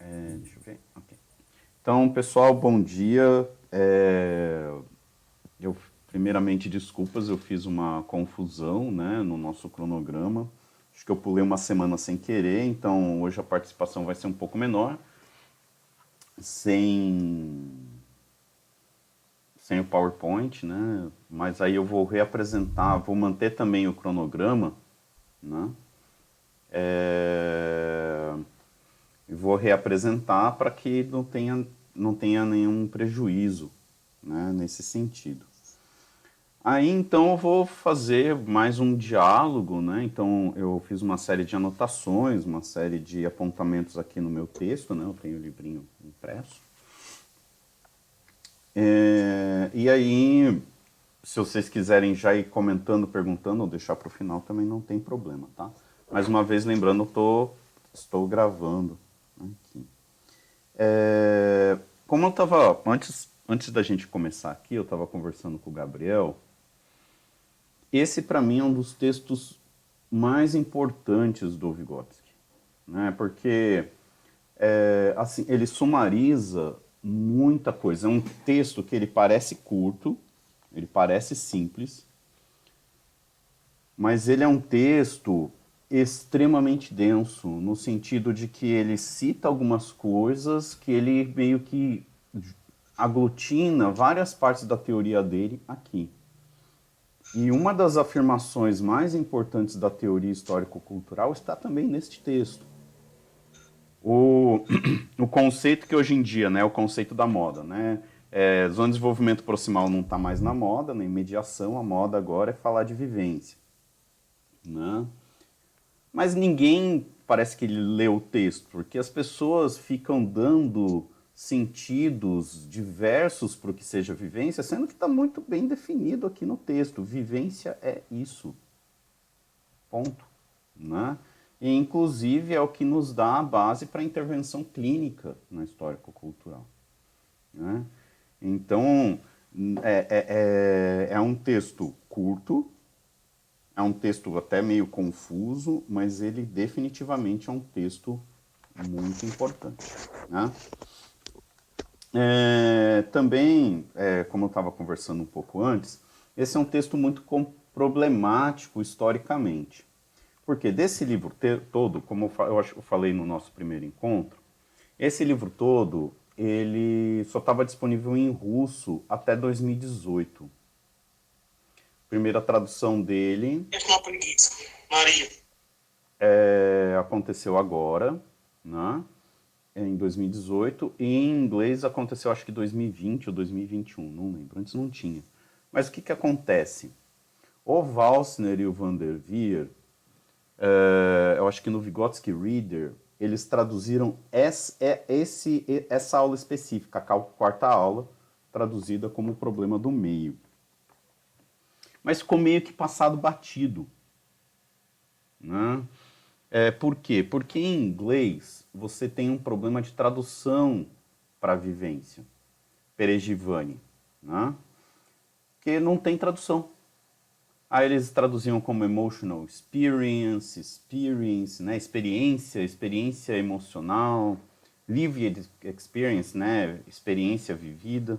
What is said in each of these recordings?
É, deixa eu ver. Okay. Então, pessoal, bom dia. É, eu, primeiramente, desculpas, eu fiz uma confusão né, no nosso cronograma. Acho que eu pulei uma semana sem querer, então hoje a participação vai ser um pouco menor. Sem, sem o PowerPoint, né? Mas aí eu vou reapresentar, vou manter também o cronograma, né? É e vou reapresentar para que não tenha, não tenha nenhum prejuízo né, nesse sentido. Aí então eu vou fazer mais um diálogo, né? Então eu fiz uma série de anotações, uma série de apontamentos aqui no meu texto, né? Eu tenho o livrinho impresso. É, e aí, se vocês quiserem já ir comentando, perguntando ou deixar para o final, também não tem problema, tá? Mais uma vez, lembrando, eu tô, estou gravando Aqui. É, como eu estava, antes, antes da gente começar aqui, eu estava conversando com o Gabriel, esse para mim é um dos textos mais importantes do Vygotsky, né? porque é, assim, ele sumariza muita coisa. É um texto que ele parece curto, ele parece simples, mas ele é um texto extremamente denso, no sentido de que ele cita algumas coisas que ele meio que aglutina várias partes da teoria dele aqui. E uma das afirmações mais importantes da teoria histórico-cultural está também neste texto. O, o conceito que hoje em dia, né, o conceito da moda, né, é, zona de desenvolvimento proximal não está mais na moda, na mediação, a moda agora é falar de vivência. Né? Mas ninguém parece que leu o texto, porque as pessoas ficam dando sentidos diversos para o que seja vivência, sendo que está muito bem definido aqui no texto. Vivência é isso. Ponto. Né? E, inclusive, é o que nos dá a base para a intervenção clínica na histórico-cultural. Né? Então, é, é, é, é um texto curto, é um texto até meio confuso, mas ele definitivamente é um texto muito importante. Né? É, também, é, como eu estava conversando um pouco antes, esse é um texto muito problemático historicamente. Porque desse livro todo, como eu, eu falei no nosso primeiro encontro, esse livro todo ele só estava disponível em russo até 2018 primeira tradução dele. Maria. É, aconteceu agora, né? Em 2018. E em inglês aconteceu acho que 2020 ou 2021, não lembro. Antes não tinha. Mas o que, que acontece? O Valsner e o Van der Veer, é, eu acho que no Vygotsky Reader, eles traduziram é, essa aula específica, a quarta aula, traduzida como o problema do meio mas ficou meio que passado batido. Né? É, por quê? Porque em inglês você tem um problema de tradução para vivência. Perejivani. Né? Que não tem tradução. Aí eles traduziam como emotional experience, experience, né? experiência, experiência emocional, lived experience, né? experiência vivida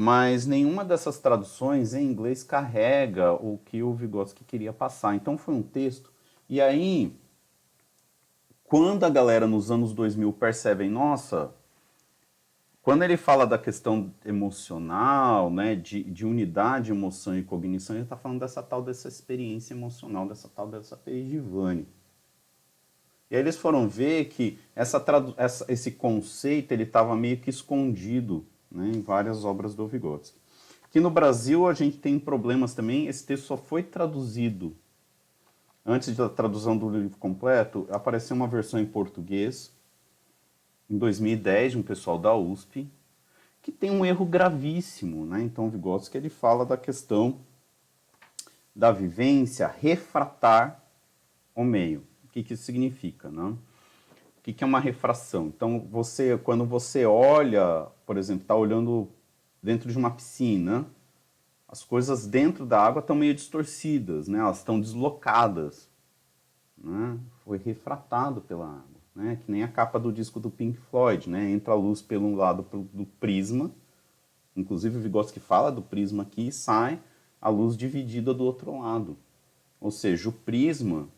mas nenhuma dessas traduções em inglês carrega o que o Vygotsky queria passar. Então foi um texto. E aí, quando a galera nos anos 2000 percebe, nossa, quando ele fala da questão emocional, né, de, de unidade, emoção e cognição, ele está falando dessa tal dessa experiência emocional, dessa tal dessa perigivane. E aí eles foram ver que essa, essa esse conceito ele estava meio que escondido né, em várias obras do Vygotsky. Aqui no Brasil a gente tem problemas também, esse texto só foi traduzido. Antes da tradução do livro completo, apareceu uma versão em português, em 2010, de um pessoal da USP, que tem um erro gravíssimo. Né? Então, Vygotsky ele fala da questão da vivência refratar o meio. O que, que isso significa? Né? O que, é uma refração? Então, você, quando você olha por exemplo, está olhando dentro de uma piscina, as coisas dentro da água estão meio distorcidas, né? elas estão deslocadas. Né? Foi refratado pela água. né? Que nem a capa do disco do Pink Floyd, né? Entra a luz pelo lado do prisma, inclusive o Vygotsky fala do prisma aqui, e sai a luz dividida do outro lado. Ou seja, o prisma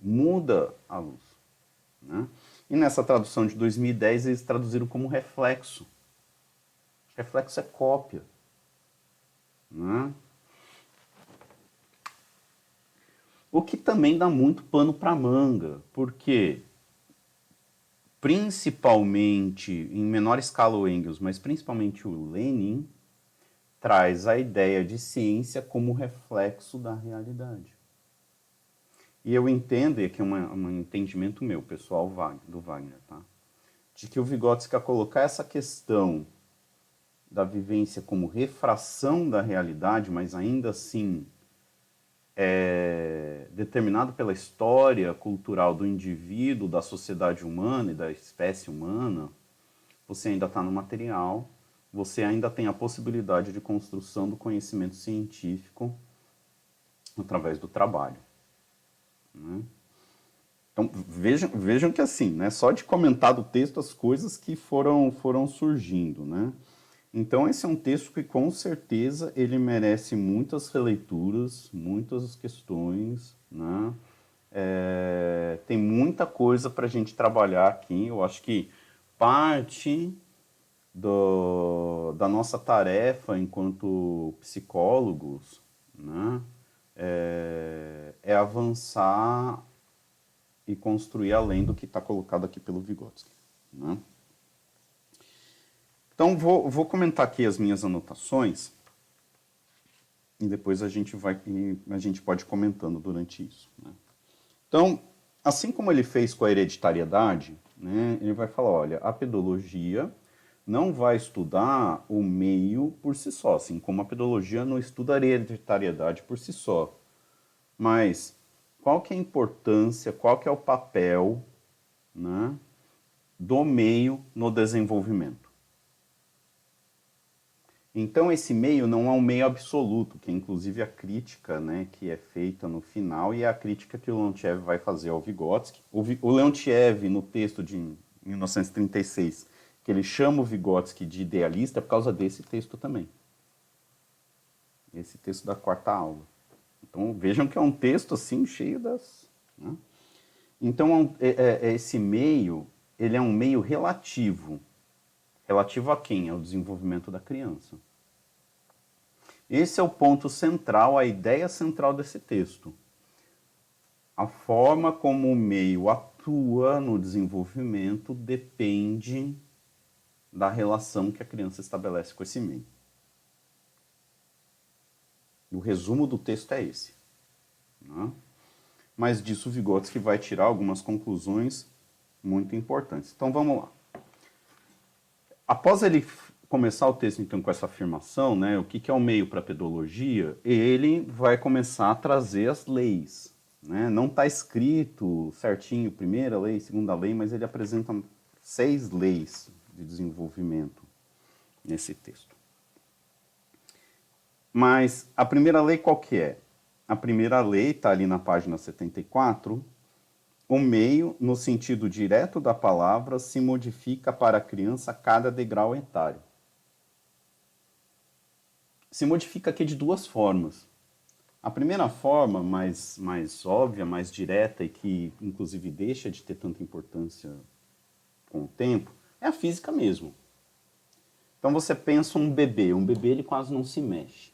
muda a luz. Né? E nessa tradução de 2010 eles traduziram como reflexo. Reflexo é cópia. Né? O que também dá muito pano para manga, porque principalmente, em menor escala o Engels, mas principalmente o Lenin, traz a ideia de ciência como reflexo da realidade. E eu entendo, e aqui é um entendimento meu, pessoal, do Wagner, tá? de que o Vygotsky quer colocar essa questão da vivência como refração da realidade, mas ainda assim é determinado pela história cultural do indivíduo, da sociedade humana e da espécie humana, você ainda está no material, você ainda tem a possibilidade de construção do conhecimento científico através do trabalho. Né? Então vejam, vejam que assim, né, só de comentar do texto as coisas que foram, foram surgindo, né? Então esse é um texto que com certeza ele merece muitas releituras, muitas questões, né? É, tem muita coisa para a gente trabalhar aqui. Eu acho que parte do, da nossa tarefa enquanto psicólogos né, é, é avançar e construir além do que está colocado aqui pelo Vygotsky. Né? Então, vou, vou comentar aqui as minhas anotações e depois a gente, vai, a gente pode comentando durante isso. Né? Então, assim como ele fez com a hereditariedade, né, ele vai falar, olha, a pedologia não vai estudar o meio por si só, assim como a pedologia não estuda a hereditariedade por si só. Mas qual que é a importância, qual que é o papel né, do meio no desenvolvimento? Então esse meio não é um meio absoluto, que é inclusive a crítica né, que é feita no final e é a crítica que o Leontiev vai fazer ao Vygotsky. O, o Leontiev, no texto de 1936, que ele chama o Vygotsky de idealista, é por causa desse texto também. Esse texto da quarta aula. Então vejam que é um texto assim cheio das... Né? Então é, é, é esse meio, ele é um meio relativo, Relativo a quem? Ao desenvolvimento da criança. Esse é o ponto central, a ideia central desse texto. A forma como o meio atua no desenvolvimento depende da relação que a criança estabelece com esse meio. O resumo do texto é esse. Né? Mas disso Vygotsky vai tirar algumas conclusões muito importantes. Então vamos lá. Após ele começar o texto, então, com essa afirmação, né, o que, que é o meio para a pedologia, ele vai começar a trazer as leis. Né? Não está escrito certinho primeira lei, segunda lei, mas ele apresenta seis leis de desenvolvimento nesse texto. Mas a primeira lei qual que é? A primeira lei está ali na página 74, o meio, no sentido direto da palavra, se modifica para a criança a cada degrau etário. Se modifica aqui de duas formas. A primeira forma, mais, mais óbvia, mais direta e que inclusive deixa de ter tanta importância com o tempo, é a física mesmo. Então você pensa um bebê, um bebê ele quase não se mexe,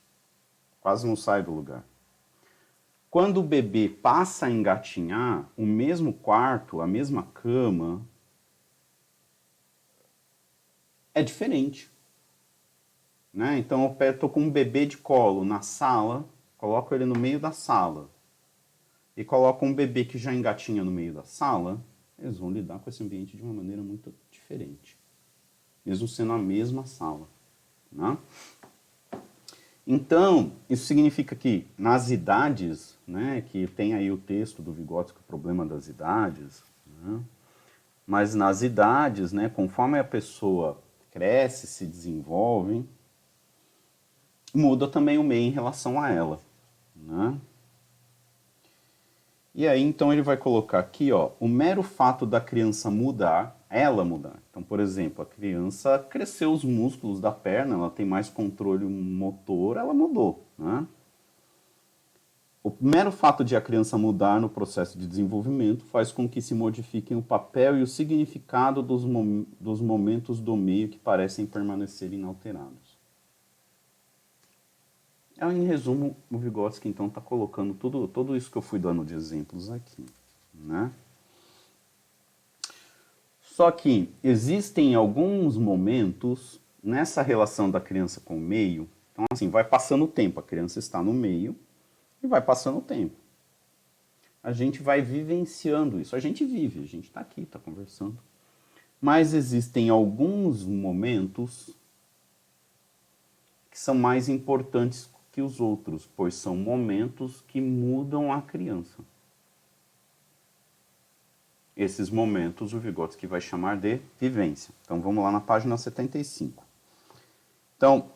quase não sai do lugar. Quando o bebê passa a engatinhar, o mesmo quarto, a mesma cama, é diferente. Né? Então eu estou com um bebê de colo na sala, coloco ele no meio da sala e coloco um bebê que já engatinha no meio da sala, eles vão lidar com esse ambiente de uma maneira muito diferente, mesmo sendo a mesma sala. Né? Então, isso significa que nas idades, né, que tem aí o texto do Vygotsky, o problema das idades, né, mas nas idades, né, conforme a pessoa cresce, se desenvolve, muda também o meio em relação a ela. Né? E aí, então, ele vai colocar aqui, ó, o mero fato da criança mudar, ela mudar. Então, por exemplo, a criança cresceu os músculos da perna, ela tem mais controle motor, ela mudou, né? O mero fato de a criança mudar no processo de desenvolvimento faz com que se modifiquem o papel e o significado dos, mom dos momentos do meio que parecem permanecer inalterados. É, em resumo, o Vygotsky então está colocando tudo, tudo isso que eu fui dando de exemplos aqui. Né? Só que existem alguns momentos nessa relação da criança com o meio. Então, assim, vai passando o tempo, a criança está no meio e vai passando o tempo. A gente vai vivenciando isso. A gente vive, a gente está aqui, está conversando. Mas existem alguns momentos que são mais importantes que os outros, pois são momentos que mudam a criança. Esses momentos o Vygotsky vai chamar de vivência. Então vamos lá na página 75. Então,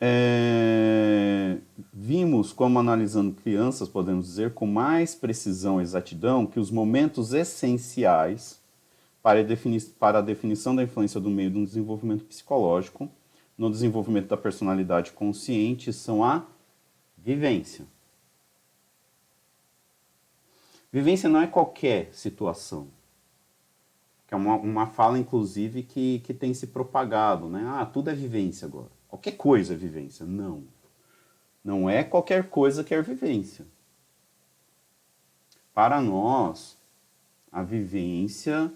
é, vimos como analisando crianças, podemos dizer com mais precisão e exatidão, que os momentos essenciais para a, defini para a definição da influência do meio no desenvolvimento psicológico no desenvolvimento da personalidade consciente são a vivência. Vivência não é qualquer situação. Que é uma, uma fala, inclusive, que, que tem se propagado, né? Ah, tudo é vivência agora. Qualquer coisa é vivência. Não. Não é qualquer coisa que é vivência. Para nós, a vivência,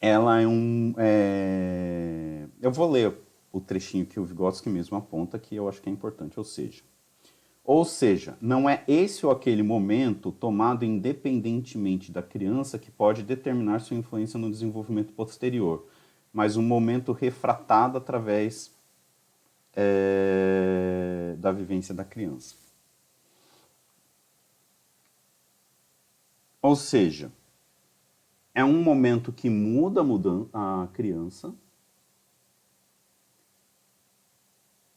ela é um. É... Eu vou ler o trechinho que o Vygotsky mesmo aponta, que eu acho que é importante, ou seja, ou seja, não é esse ou aquele momento tomado independentemente da criança que pode determinar sua influência no desenvolvimento posterior, mas um momento refratado através é, da vivência da criança. Ou seja, é um momento que muda a criança,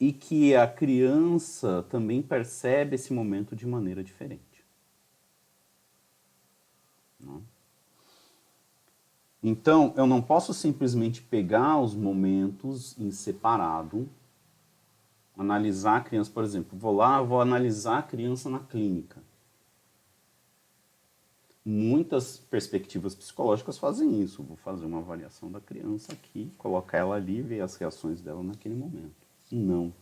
e que a criança também percebe esse momento de maneira diferente. Não? Então, eu não posso simplesmente pegar os momentos em separado, analisar a criança, por exemplo, vou lá, vou analisar a criança na clínica. Muitas perspectivas psicológicas fazem isso. Vou fazer uma avaliação da criança aqui, colocar ela ali e ver as reações dela naquele momento. Não.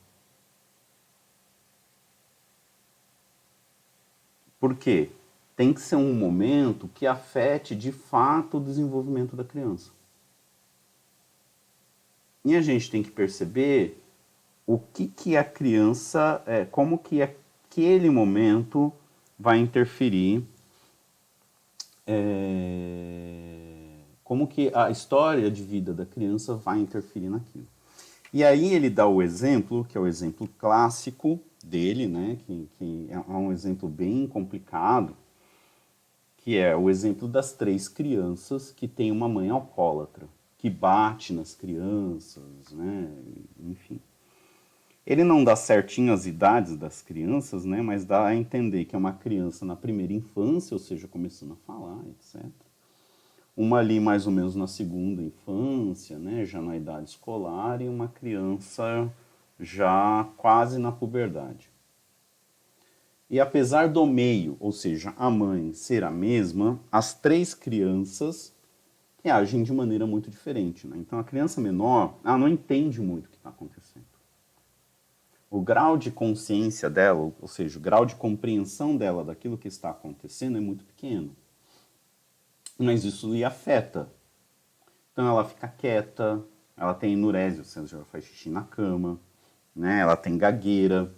Por quê? Tem que ser um momento que afete de fato o desenvolvimento da criança. E a gente tem que perceber o que, que a criança, é, como que aquele momento vai interferir, é, como que a história de vida da criança vai interferir naquilo. E aí ele dá o exemplo, que é o exemplo clássico dele, né, que, que é um exemplo bem complicado, que é o exemplo das três crianças que tem uma mãe alcoólatra, que bate nas crianças, né, enfim. Ele não dá certinho as idades das crianças, né, mas dá a entender que é uma criança na primeira infância, ou seja, começando a falar, etc uma ali mais ou menos na segunda infância, né, já na idade escolar, e uma criança já quase na puberdade. E apesar do meio, ou seja, a mãe ser a mesma, as três crianças reagem de maneira muito diferente. Né? Então a criança menor ela não entende muito o que está acontecendo. O grau de consciência dela, ou seja, o grau de compreensão dela daquilo que está acontecendo é muito pequeno mas isso lhe afeta. Então ela fica quieta, ela tem enurese, ou seja, ela faz xixi na cama, né? ela tem gagueira.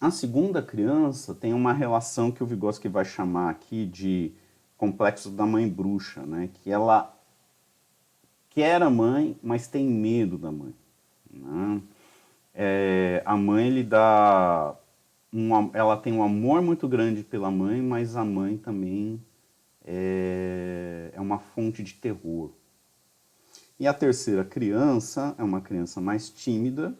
A segunda criança tem uma relação que o Vygotsky vai chamar aqui de complexo da mãe bruxa, né? que ela quer a mãe, mas tem medo da mãe. Né? É, a mãe lhe dá um, ela tem um amor muito grande pela mãe, mas a mãe também é, é uma fonte de terror. E a terceira criança é uma criança mais tímida,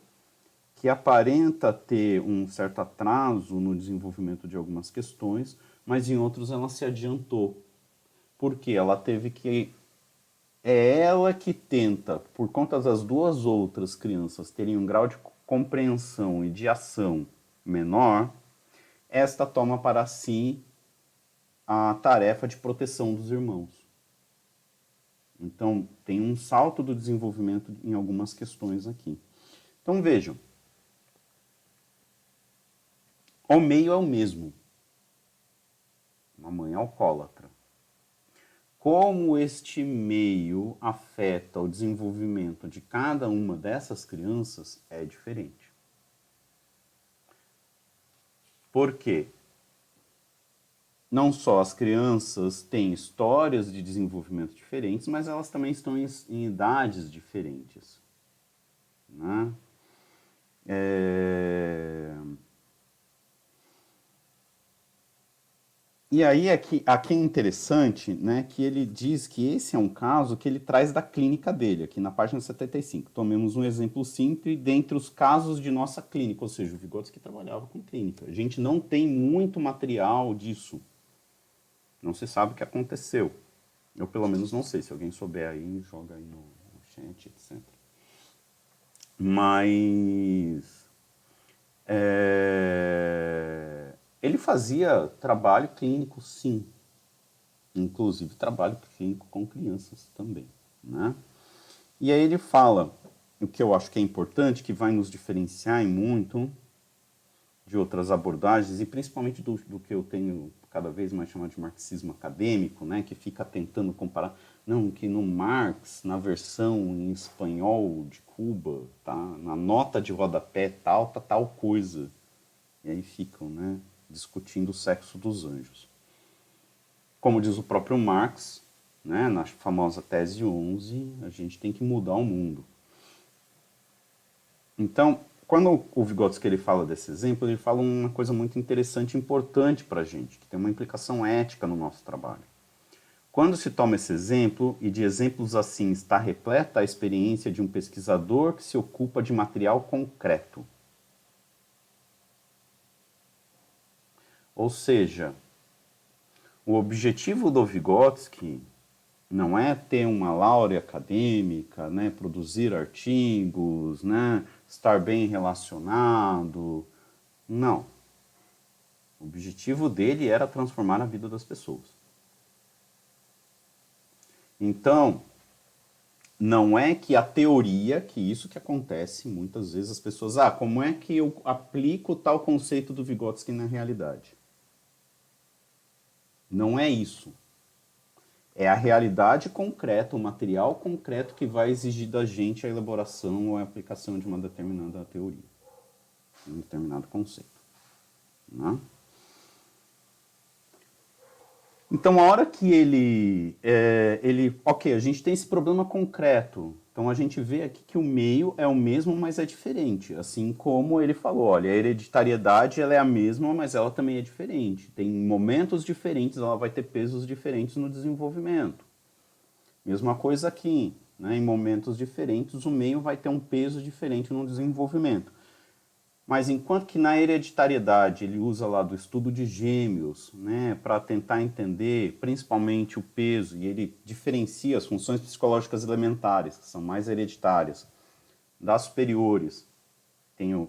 que aparenta ter um certo atraso no desenvolvimento de algumas questões, mas em outros ela se adiantou. Porque ela teve que. É ela que tenta, por conta das duas outras crianças terem um grau de compreensão e de ação menor, esta toma para si a tarefa de proteção dos irmãos. Então, tem um salto do desenvolvimento em algumas questões aqui. Então, vejam. O meio é o mesmo. Uma mãe alcoólatra. Como este meio afeta o desenvolvimento de cada uma dessas crianças é diferente. Por quê? não só as crianças têm histórias de desenvolvimento diferentes, mas elas também estão em, em idades diferentes. Né? É... E aí aqui, aqui é interessante né, que ele diz que esse é um caso que ele traz da clínica dele, aqui na página 75. Tomemos um exemplo simples dentre os casos de nossa clínica, ou seja, o Vygotsky trabalhava com clínica. A gente não tem muito material disso. Não se sabe o que aconteceu. Eu pelo menos não sei. Se alguém souber aí, joga aí no, no chat, etc. Mas é, ele fazia trabalho clínico, sim. Inclusive trabalho clínico com crianças também. Né? E aí ele fala o que eu acho que é importante, que vai nos diferenciar muito de outras abordagens, e principalmente do, do que eu tenho cada vez mais chamado de marxismo acadêmico, né, que fica tentando comparar, não, que no Marx, na versão em espanhol de Cuba, tá, na nota de rodapé tal, tá tal coisa. E aí ficam, né, discutindo o sexo dos anjos. Como diz o próprio Marx, né, na famosa tese 11, a gente tem que mudar o mundo. Então, quando o Vygotsky ele fala desse exemplo, ele fala uma coisa muito interessante e importante para a gente, que tem uma implicação ética no nosso trabalho. Quando se toma esse exemplo, e de exemplos assim está repleta a experiência de um pesquisador que se ocupa de material concreto. Ou seja, o objetivo do Vygotsky não é ter uma laurea acadêmica, né, produzir artigos, né, estar bem relacionado. Não. O objetivo dele era transformar a vida das pessoas. Então, não é que a teoria, que isso que acontece muitas vezes as pessoas, ah, como é que eu aplico tal conceito do Vygotsky na realidade? Não é isso. É a realidade concreta, o material concreto que vai exigir da gente a elaboração ou a aplicação de uma determinada teoria, um determinado conceito. Né? Então, a hora que ele, é, ele, ok, a gente tem esse problema concreto, então a gente vê aqui que o meio é o mesmo, mas é diferente. Assim como ele falou, olha, a hereditariedade ela é a mesma, mas ela também é diferente. Tem momentos diferentes, ela vai ter pesos diferentes no desenvolvimento. Mesma coisa aqui, né? em momentos diferentes, o meio vai ter um peso diferente no desenvolvimento. Mas enquanto que na hereditariedade ele usa lá do estudo de gêmeos, né, para tentar entender principalmente o peso, e ele diferencia as funções psicológicas elementares, que são mais hereditárias, das superiores, tem o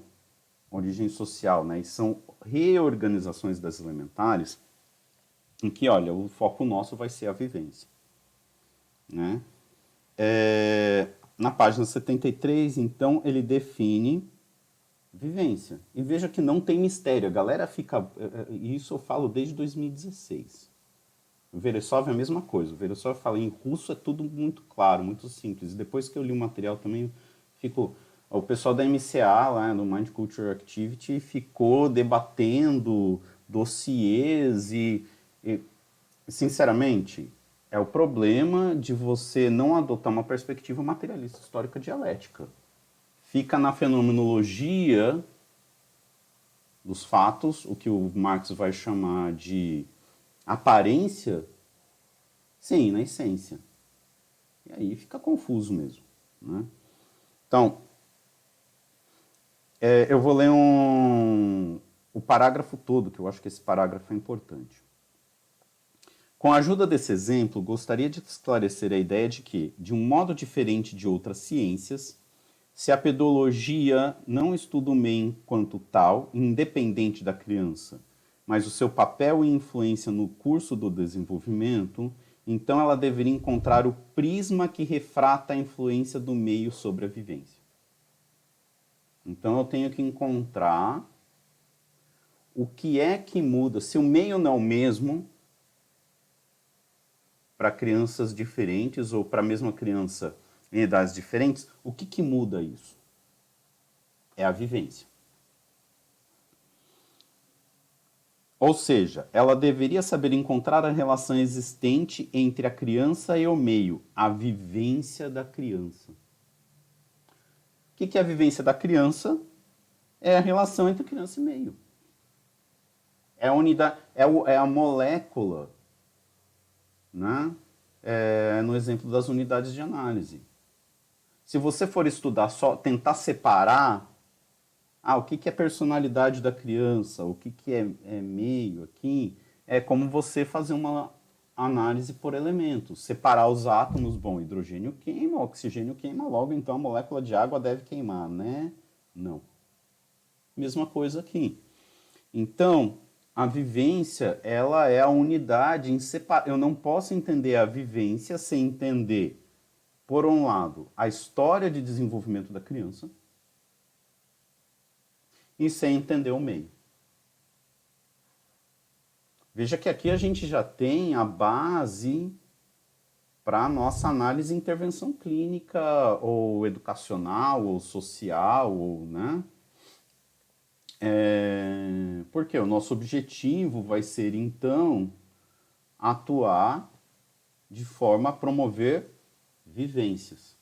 origem social, né, e são reorganizações das elementares, em que, olha, o foco nosso vai ser a vivência. Né? É, na página 73, então, ele define vivência. E veja que não tem mistério. A galera fica. Eh, eh, isso eu falo desde 2016. O Veresov é a mesma coisa. O Veresov fala em russo é tudo muito claro, muito simples. E depois que eu li o material também, fico. O pessoal da MCA, lá no Mind Culture Activity, ficou debatendo dossiês e, e sinceramente, é o problema de você não adotar uma perspectiva materialista histórica dialética fica na fenomenologia dos fatos, o que o Marx vai chamar de aparência, sim, na essência. E aí fica confuso mesmo. Né? Então, é, eu vou ler um, o parágrafo todo, que eu acho que esse parágrafo é importante. Com a ajuda desse exemplo, gostaria de esclarecer a ideia de que, de um modo diferente de outras ciências, se a pedologia não estuda o meio enquanto tal, independente da criança, mas o seu papel e influência no curso do desenvolvimento, então ela deveria encontrar o prisma que refrata a influência do meio sobre a vivência. Então eu tenho que encontrar o que é que muda, se o meio não é o mesmo para crianças diferentes ou para a mesma criança em idades diferentes, o que, que muda isso? É a vivência. Ou seja, ela deveria saber encontrar a relação existente entre a criança e o meio, a vivência da criança. O que é a vivência da criança? É a relação entre criança e meio. É a unidade, é, o, é a molécula, né? É, no exemplo das unidades de análise. Se você for estudar só, tentar separar ah, o que, que é personalidade da criança? O que, que é, é meio aqui? É como você fazer uma análise por elementos. Separar os átomos, bom, hidrogênio queima, oxigênio queima, logo então a molécula de água deve queimar, né? Não. Mesma coisa aqui. Então, a vivência, ela é a unidade em separ... Eu não posso entender a vivência sem entender, por um lado, a história de desenvolvimento da criança, e sem entender o meio. Veja que aqui a gente já tem a base para a nossa análise e intervenção clínica, ou educacional, ou social, ou, né? É, porque o nosso objetivo vai ser, então, atuar de forma a promover vivências.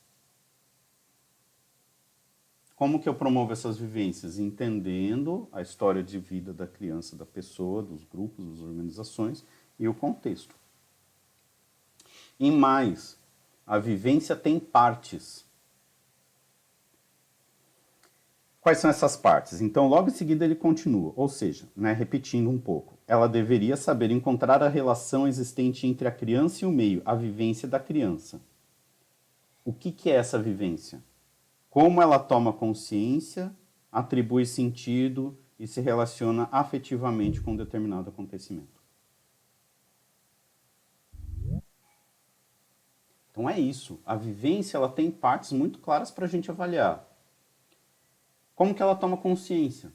Como que eu promovo essas vivências? Entendendo a história de vida da criança, da pessoa, dos grupos, das organizações e o contexto. E mais, a vivência tem partes. Quais são essas partes? Então, logo em seguida ele continua, ou seja, né, repetindo um pouco, ela deveria saber encontrar a relação existente entre a criança e o meio, a vivência da criança. O que, que é essa vivência? como ela toma consciência, atribui sentido e se relaciona afetivamente com um determinado acontecimento. Então é isso. A vivência ela tem partes muito claras para a gente avaliar. Como que ela toma consciência? O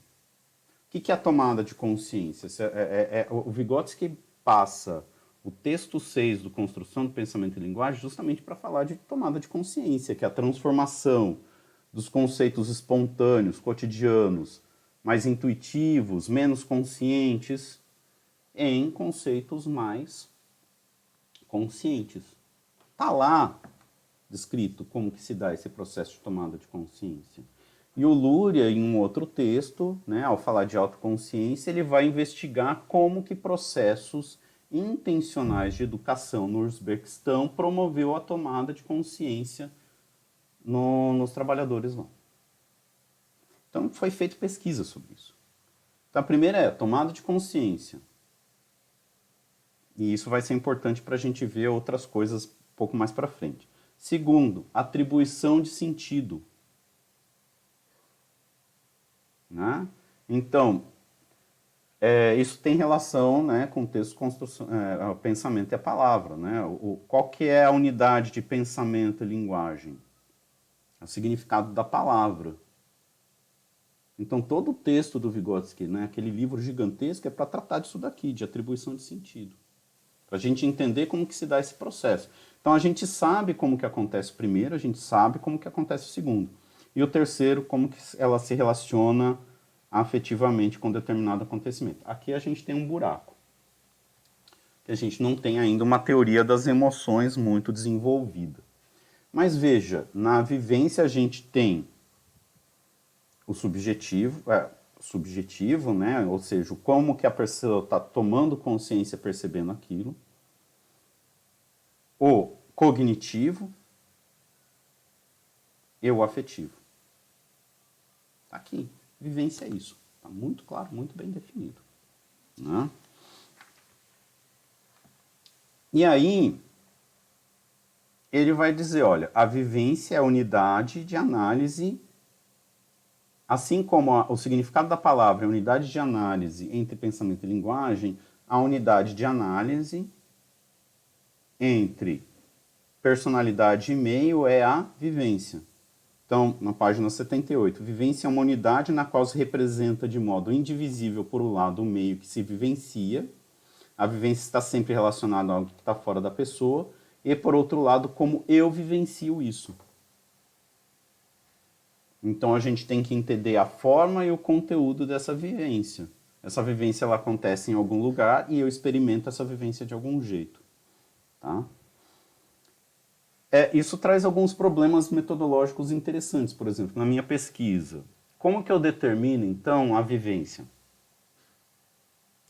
que, é a tomada de consciência? É, é, é, o Vygotsky passa o texto 6 do Construção do Pensamento e Linguagem justamente para falar de tomada de consciência, que é a transformação dos conceitos espontâneos, cotidianos, mais intuitivos, menos conscientes, em conceitos mais conscientes. Está lá descrito como que se dá esse processo de tomada de consciência. E o Lúria, em um outro texto, né, ao falar de autoconsciência, ele vai investigar como que processos intencionais de educação no Uzbequistão promoveu a tomada de consciência no, nos trabalhadores lá. Então foi feita pesquisa sobre isso. Então a primeira é tomada de consciência. E isso vai ser importante para a gente ver outras coisas um pouco mais para frente. Segundo, atribuição de sentido. Né? Então, é, isso tem relação né, com o texto, construção, é, o pensamento e a palavra. Né? O, qual que é a unidade de pensamento e linguagem? o significado da palavra. Então, todo o texto do Vygotsky, né, aquele livro gigantesco, é para tratar disso daqui, de atribuição de sentido. Para a gente entender como que se dá esse processo. Então, a gente sabe como que acontece o primeiro, a gente sabe como que acontece o segundo. E o terceiro, como que ela se relaciona afetivamente com determinado acontecimento. Aqui a gente tem um buraco. Que a gente não tem ainda uma teoria das emoções muito desenvolvida. Mas veja, na vivência a gente tem o subjetivo, é, subjetivo, né? Ou seja, como que a pessoa está tomando consciência, percebendo aquilo. O cognitivo e o afetivo. Tá aqui, Vivência é isso. Está muito claro, muito bem definido. Né? E aí, ele vai dizer, olha, a vivência é a unidade de análise, assim como a, o significado da palavra é unidade de análise entre pensamento e linguagem, a unidade de análise entre personalidade e meio é a vivência. Então, na página 78, vivência é uma unidade na qual se representa de modo indivisível, por um lado, o meio que se vivencia. A vivência está sempre relacionada a algo que está fora da pessoa e, por outro lado, como eu vivencio isso. Então a gente tem que entender a forma e o conteúdo dessa vivência. Essa vivência ela acontece em algum lugar e eu experimento essa vivência de algum jeito. Tá? É, isso traz alguns problemas metodológicos interessantes, por exemplo, na minha pesquisa. Como que eu determino, então, a vivência?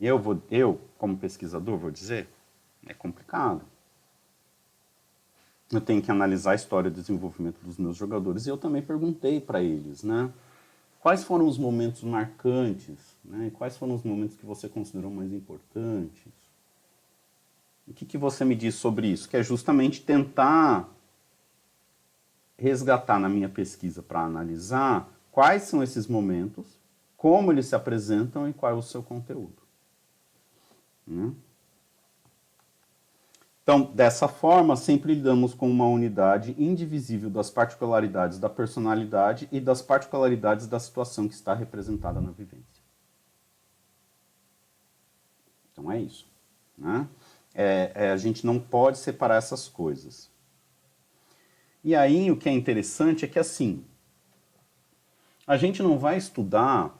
Eu, vou, eu como pesquisador, vou dizer, é complicado eu tenho que analisar a história de desenvolvimento dos meus jogadores e eu também perguntei para eles, né? Quais foram os momentos marcantes, né? Quais foram os momentos que você considerou mais importantes? O que, que você me diz sobre isso? Que é justamente tentar resgatar na minha pesquisa para analisar quais são esses momentos, como eles se apresentam e qual é o seu conteúdo. Né? Então, dessa forma, sempre lidamos com uma unidade indivisível das particularidades da personalidade e das particularidades da situação que está representada na vivência. Então é isso. Né? É, é, a gente não pode separar essas coisas. E aí o que é interessante é que assim, a gente não vai estudar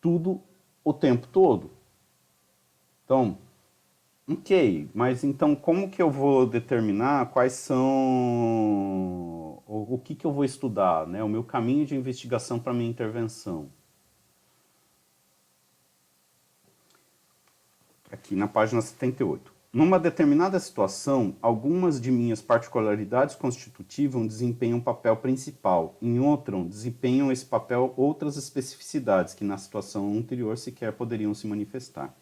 tudo o tempo todo. Então, Ok, mas então como que eu vou determinar quais são o, o que, que eu vou estudar, né? O meu caminho de investigação para minha intervenção. Aqui na página 78. Numa determinada situação, algumas de minhas particularidades constitutivas desempenham um papel principal, em outra desempenham esse papel outras especificidades que na situação anterior sequer poderiam se manifestar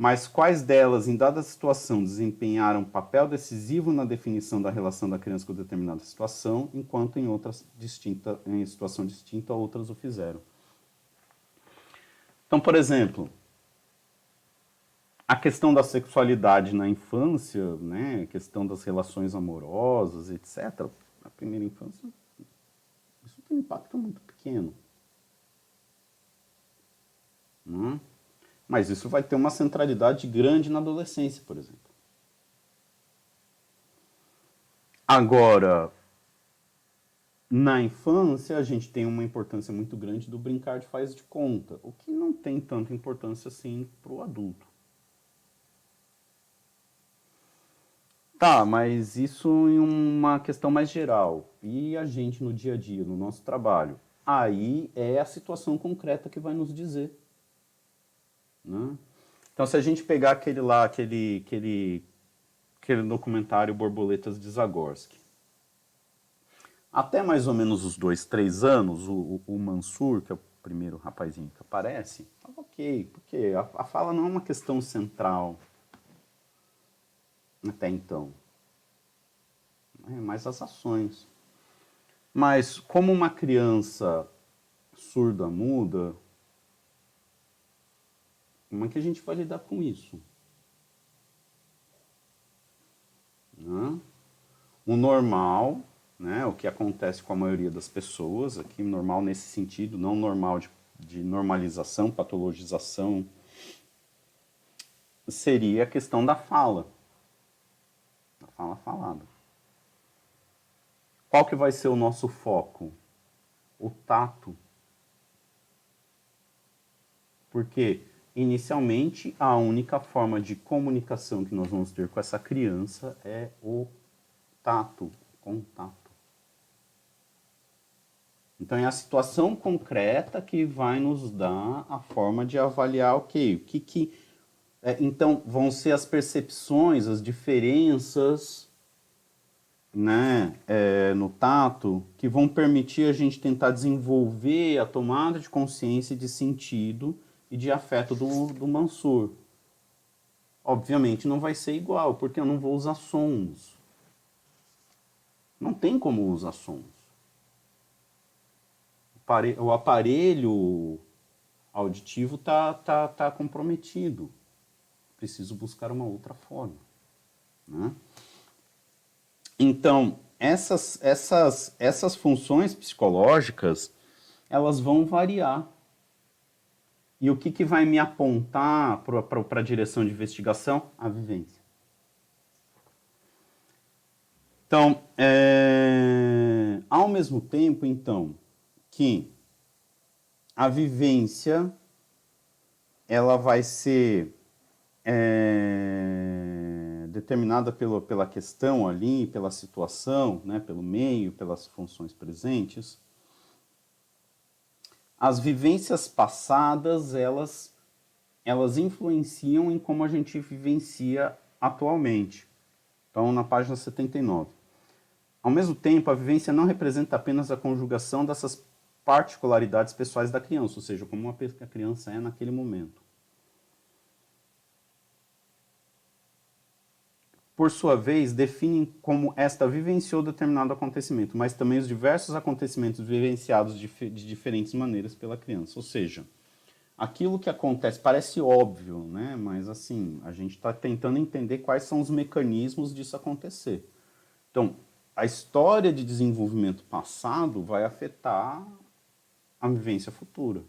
mas quais delas, em dada situação, desempenharam papel decisivo na definição da relação da criança com determinada situação, enquanto em outras em situação distinta outras o fizeram. Então, por exemplo, a questão da sexualidade na infância, né, a questão das relações amorosas, etc., na primeira infância, isso tem um impacto muito pequeno. É? Mas isso vai ter uma centralidade grande na adolescência, por exemplo. Agora, na infância, a gente tem uma importância muito grande do brincar de faz de conta, o que não tem tanta importância assim para o adulto. Tá, mas isso em uma questão mais geral. E a gente no dia a dia, no nosso trabalho? Aí é a situação concreta que vai nos dizer né? Então, se a gente pegar aquele lá, aquele, aquele, aquele documentário Borboletas de Zagorski, até mais ou menos os dois, três anos, o, o Mansur, que é o primeiro rapazinho que aparece, estava ok, porque a, a fala não é uma questão central até então. É mais as ações. Mas como uma criança surda muda, como é que a gente vai lidar com isso? O normal, né, o que acontece com a maioria das pessoas, aqui normal nesse sentido, não normal de, de normalização, patologização, seria a questão da fala. Fala falada. Qual que vai ser o nosso foco? O tato. Porque Inicialmente, a única forma de comunicação que nós vamos ter com essa criança é o tato, contato. Então, é a situação concreta que vai nos dar a forma de avaliar okay, o que. que é, então, vão ser as percepções, as diferenças né, é, no tato que vão permitir a gente tentar desenvolver a tomada de consciência de sentido e de afeto do, do Mansur. Obviamente não vai ser igual, porque eu não vou usar sons. Não tem como usar sons. O aparelho auditivo está tá, tá comprometido. Preciso buscar uma outra forma. Né? Então, essas, essas, essas funções psicológicas, elas vão variar. E o que, que vai me apontar para a direção de investigação? A vivência. Então, é, ao mesmo tempo, então, que a vivência ela vai ser é, determinada pelo, pela questão ali, pela situação, né, pelo meio, pelas funções presentes. As vivências passadas, elas, elas influenciam em como a gente vivencia atualmente. Então, na página 79. Ao mesmo tempo, a vivência não representa apenas a conjugação dessas particularidades pessoais da criança, ou seja, como a criança é naquele momento. Por sua vez, definem como esta vivenciou determinado acontecimento, mas também os diversos acontecimentos vivenciados de, de diferentes maneiras pela criança. Ou seja, aquilo que acontece parece óbvio, né? mas assim, a gente está tentando entender quais são os mecanismos disso acontecer. Então, a história de desenvolvimento passado vai afetar a vivência futura.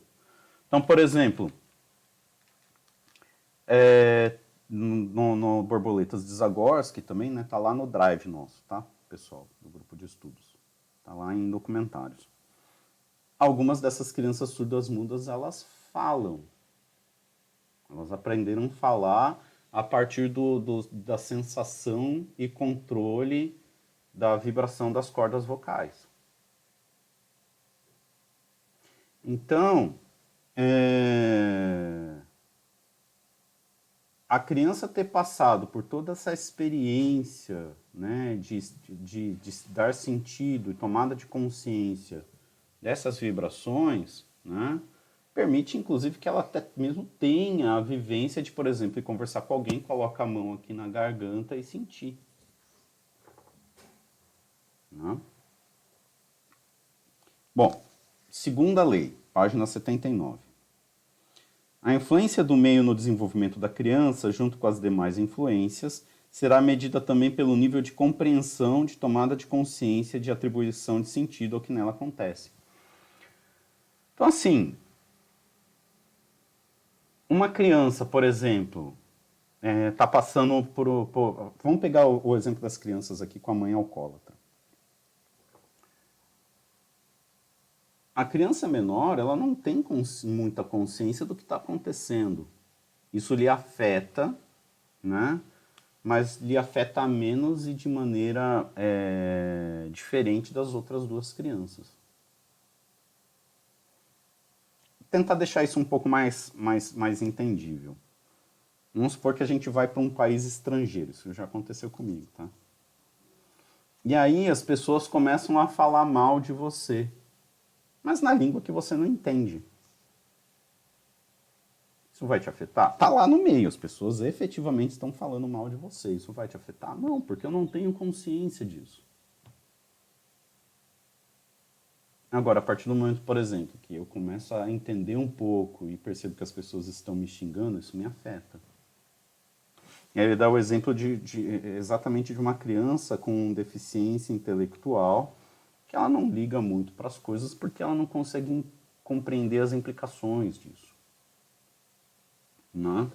Então, por exemplo, é, no, no, Borboletas de Zagorski também, né, tá lá no drive nosso, tá, pessoal, do grupo de estudos. Tá lá em documentários. Algumas dessas crianças surdas mudas, elas falam. Elas aprenderam a falar a partir do, do, da sensação e controle da vibração das cordas vocais. Então, é... a criança ter passado por toda essa experiência né, de, de, de dar sentido e tomada de consciência dessas vibrações, né, permite inclusive que ela até mesmo tenha a vivência de, por exemplo, conversar com alguém, coloca a mão aqui na garganta e sentir. Né? Bom, Segunda lei, página 79. A influência do meio no desenvolvimento da criança, junto com as demais influências, será medida também pelo nível de compreensão, de tomada de consciência, de atribuição de sentido ao que nela acontece. Então, assim, uma criança, por exemplo, está é, tá passando por, por, Vamos pegar o, o exemplo das crianças aqui com a mãe alcoólatra. A criança menor ela não tem cons muita consciência do que está acontecendo. Isso lhe afeta, né? mas lhe afeta menos e de maneira é, diferente das outras duas crianças. Tentar deixar isso um pouco mais, mais, mais entendível. Vamos supor que a gente vai para um país estrangeiro, isso já aconteceu comigo, tá? E aí as pessoas começam a falar mal de você mas na língua que você não entende. Isso vai te afetar? Tá lá no meio, as pessoas efetivamente estão falando mal de você. Isso vai te afetar? Não, porque eu não tenho consciência disso. Agora, a partir do momento, por exemplo, que eu começo a entender um pouco e percebo que as pessoas estão me xingando, isso me afeta. E aí ele dá o exemplo de, de exatamente de uma criança com deficiência intelectual que ela não liga muito para as coisas porque ela não consegue compreender as implicações disso. Né?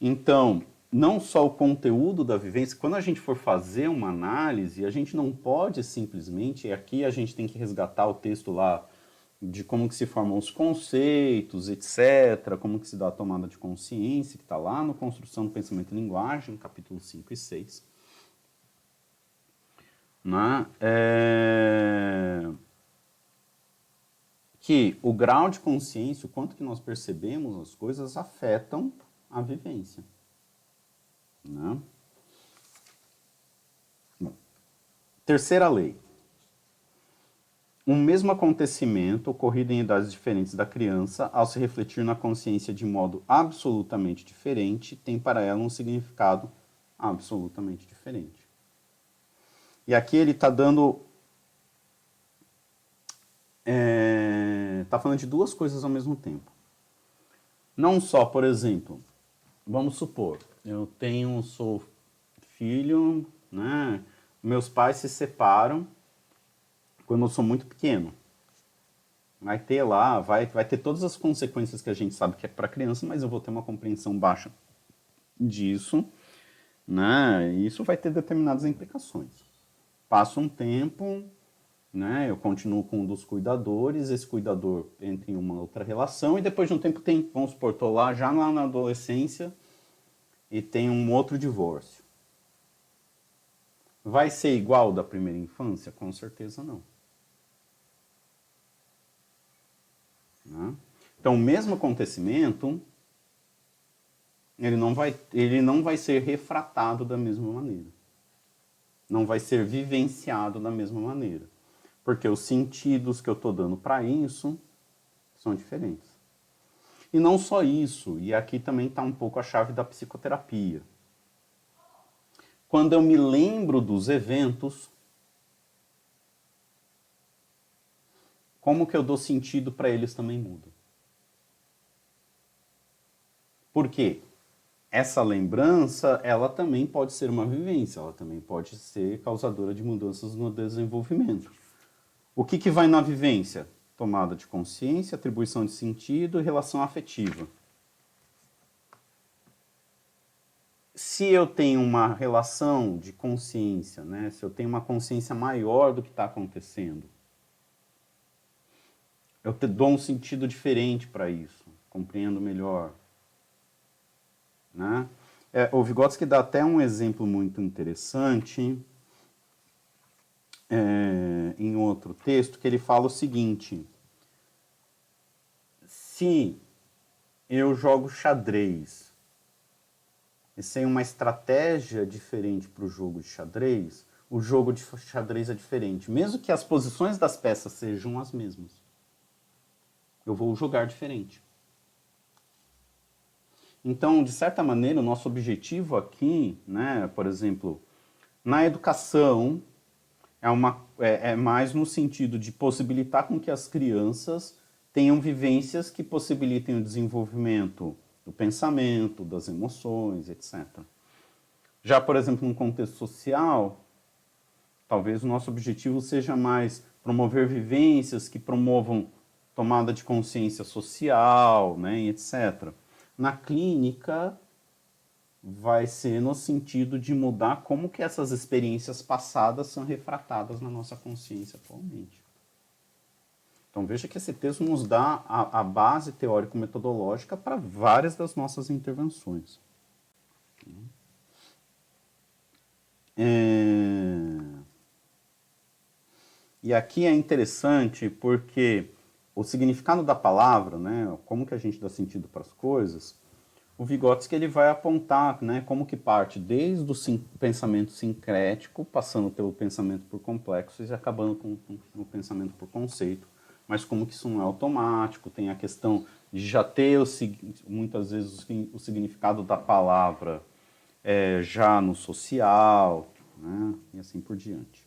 Então, não só o conteúdo da vivência, quando a gente for fazer uma análise, a gente não pode simplesmente, aqui a gente tem que resgatar o texto lá de como que se formam os conceitos, etc., como que se dá a tomada de consciência, que está lá no Construção do Pensamento e Linguagem, capítulo 5 e 6 né, é, que o grau de consciência, o quanto que nós percebemos as coisas, afetam a vivência. Né? Terceira lei. Um mesmo acontecimento ocorrido em idades diferentes da criança, ao se refletir na consciência de modo absolutamente diferente, tem para ela um significado absolutamente diferente. E aqui ele está dando. Está é, tá falando de duas coisas ao mesmo tempo. Não só, por exemplo, vamos supor, eu tenho, sou filho, né? Meus pais se separam quando eu sou muito pequeno. Vai ter lá, vai, vai ter todas as consequências que a gente sabe que é para criança, mas eu vou ter uma compreensão baixa disso, né? E isso vai ter determinadas implicações. Passa um tempo, né? Eu continuo com um dos cuidadores, esse cuidador entra em uma outra relação e depois de um tempo tem, vamos supor, tô lá já lá na adolescência e tem um outro divórcio. Vai ser igual da primeira infância? Com certeza não. Né? Então, o mesmo acontecimento, ele não, vai, ele não vai ser refratado da mesma maneira. Não vai ser vivenciado da mesma maneira. Porque os sentidos que eu estou dando para isso são diferentes. E não só isso, e aqui também está um pouco a chave da psicoterapia. Quando eu me lembro dos eventos, como que eu dou sentido para eles também muda. Por quê? Essa lembrança, ela também pode ser uma vivência, ela também pode ser causadora de mudanças no desenvolvimento. O que, que vai na vivência? Tomada de consciência, atribuição de sentido e relação afetiva. se eu tenho uma relação de consciência, né, se eu tenho uma consciência maior do que está acontecendo, eu dou um sentido diferente para isso, compreendo melhor. Né? É, o Vygotsky dá até um exemplo muito interessante é, em outro texto, que ele fala o seguinte: se eu jogo xadrez e sem uma estratégia diferente para o jogo de xadrez, o jogo de xadrez é diferente, mesmo que as posições das peças sejam as mesmas eu vou jogar diferente. Então, de certa maneira, o nosso objetivo aqui, né, por exemplo, na educação, é, uma, é, é mais no sentido de possibilitar com que as crianças tenham vivências que possibilitem o desenvolvimento do pensamento, das emoções, etc. Já, por exemplo, no contexto social, talvez o nosso objetivo seja mais promover vivências que promovam tomada de consciência social, né, etc. Na clínica, vai ser no sentido de mudar como que essas experiências passadas são refratadas na nossa consciência atualmente. Então veja que esse texto nos dá a, a base teórico-metodológica para várias das nossas intervenções. É... E aqui é interessante porque o significado da palavra, né, como que a gente dá sentido para as coisas, o Vygotsky ele vai apontar né, como que parte desde o pensamento sincrético, passando pelo pensamento por complexos e acabando com, com, o pensamento por conceito, mas como que isso não é automático, tem a questão de já ter o, muitas vezes o, o significado da palavra é, já no social, né, e assim por diante.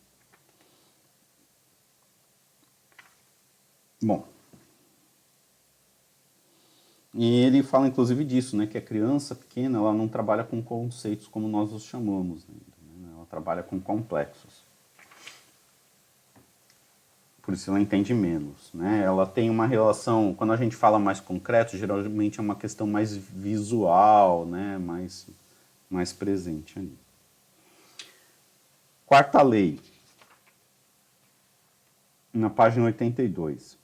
Bom, e ele fala inclusive disso, né, que a criança pequena ela não trabalha com conceitos como nós os chamamos, né, ela trabalha com complexos. Por isso ela entende menos, né? Ela tem uma relação, quando a gente fala mais concreto, geralmente é uma questão mais visual, né, mais mais presente ali. Quarta lei, na página 82.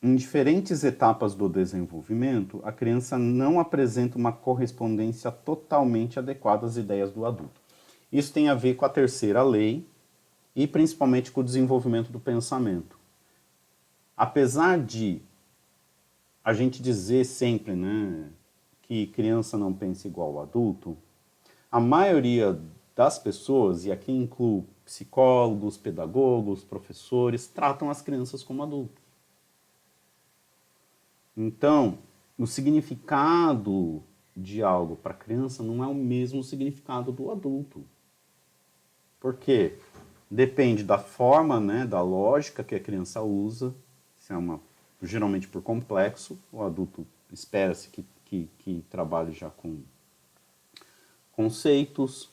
Em diferentes etapas do desenvolvimento, a criança não apresenta uma correspondência totalmente adequada às ideias do adulto. Isso tem a ver com a terceira lei e principalmente com o desenvolvimento do pensamento. Apesar de a gente dizer sempre né, que criança não pensa igual ao adulto, a maioria das pessoas, e aqui incluo psicólogos, pedagogos, professores, tratam as crianças como adultos. Então, o significado de algo para a criança não é o mesmo significado do adulto. Por quê? Depende da forma, né, da lógica que a criança usa, se é uma geralmente por complexo, o adulto espera-se que, que, que trabalhe já com conceitos,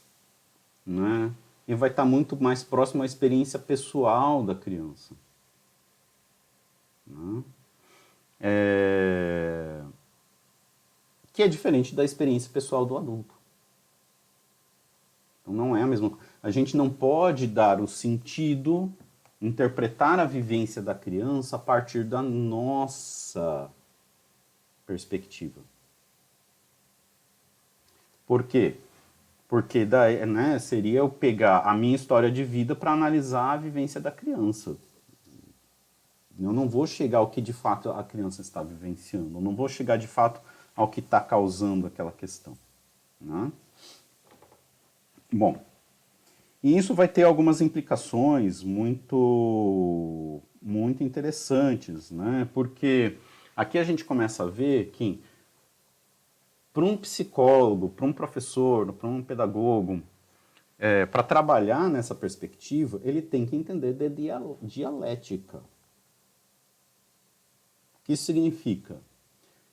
né? E vai estar muito mais próximo à experiência pessoal da criança. Né? É... Que é diferente da experiência pessoal do adulto. Então não é a mesma A gente não pode dar o sentido, interpretar a vivência da criança a partir da nossa perspectiva. Por quê? Porque daí, né, seria eu pegar a minha história de vida para analisar a vivência da criança. Eu não vou chegar ao que de fato a criança está vivenciando. Eu não vou chegar de fato ao que está causando aquela questão. Né? Bom, e isso vai ter algumas implicações muito, muito interessantes, né? porque aqui a gente começa a ver que para um psicólogo, para um professor, para um pedagogo, é, para trabalhar nessa perspectiva, ele tem que entender de dialética. Que isso significa?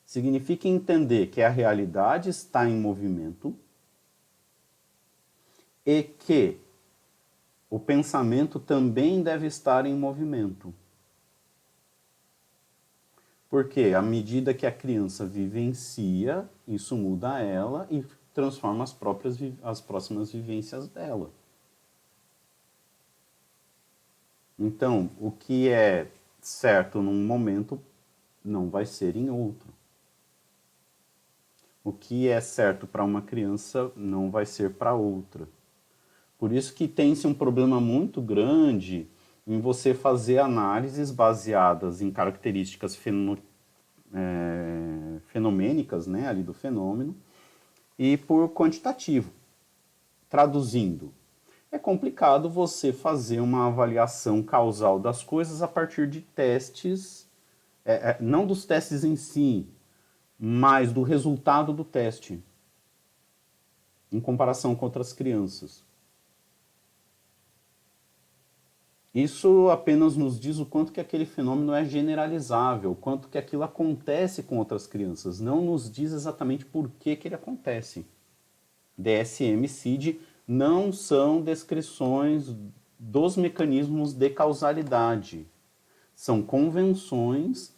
Significa entender que a realidade está em movimento e que o pensamento também deve estar em movimento. Porque à medida que a criança vivencia, isso muda ela e transforma as próprias as próximas vivências dela. Então, o que é certo num momento não vai ser em outro. O que é certo para uma criança não vai ser para outra. Por isso que tem-se um problema muito grande em você fazer análises baseadas em características feno, é, fenomênicas né, ali do fenômeno e por quantitativo. Traduzindo, é complicado você fazer uma avaliação causal das coisas a partir de testes, é, é, não dos testes em si, mas do resultado do teste, em comparação com outras crianças. Isso apenas nos diz o quanto que aquele fenômeno é generalizável, quanto que aquilo acontece com outras crianças, não nos diz exatamente por que, que ele acontece. DSM e CID não são descrições dos mecanismos de causalidade, são convenções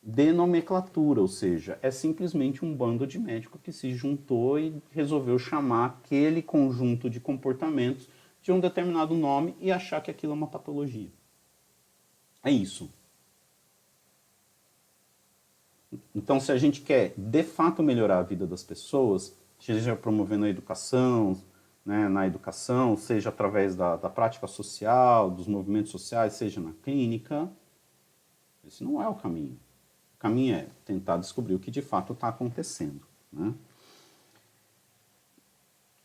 de nomenclatura, ou seja, é simplesmente um bando de médicos que se juntou e resolveu chamar aquele conjunto de comportamentos de um determinado nome e achar que aquilo é uma patologia. É isso. Então, se a gente quer de fato melhorar a vida das pessoas, seja promovendo a educação, né, na educação, seja através da, da prática social, dos movimentos sociais, seja na clínica, esse não é o caminho. O caminho é tentar descobrir o que de fato está acontecendo. Né?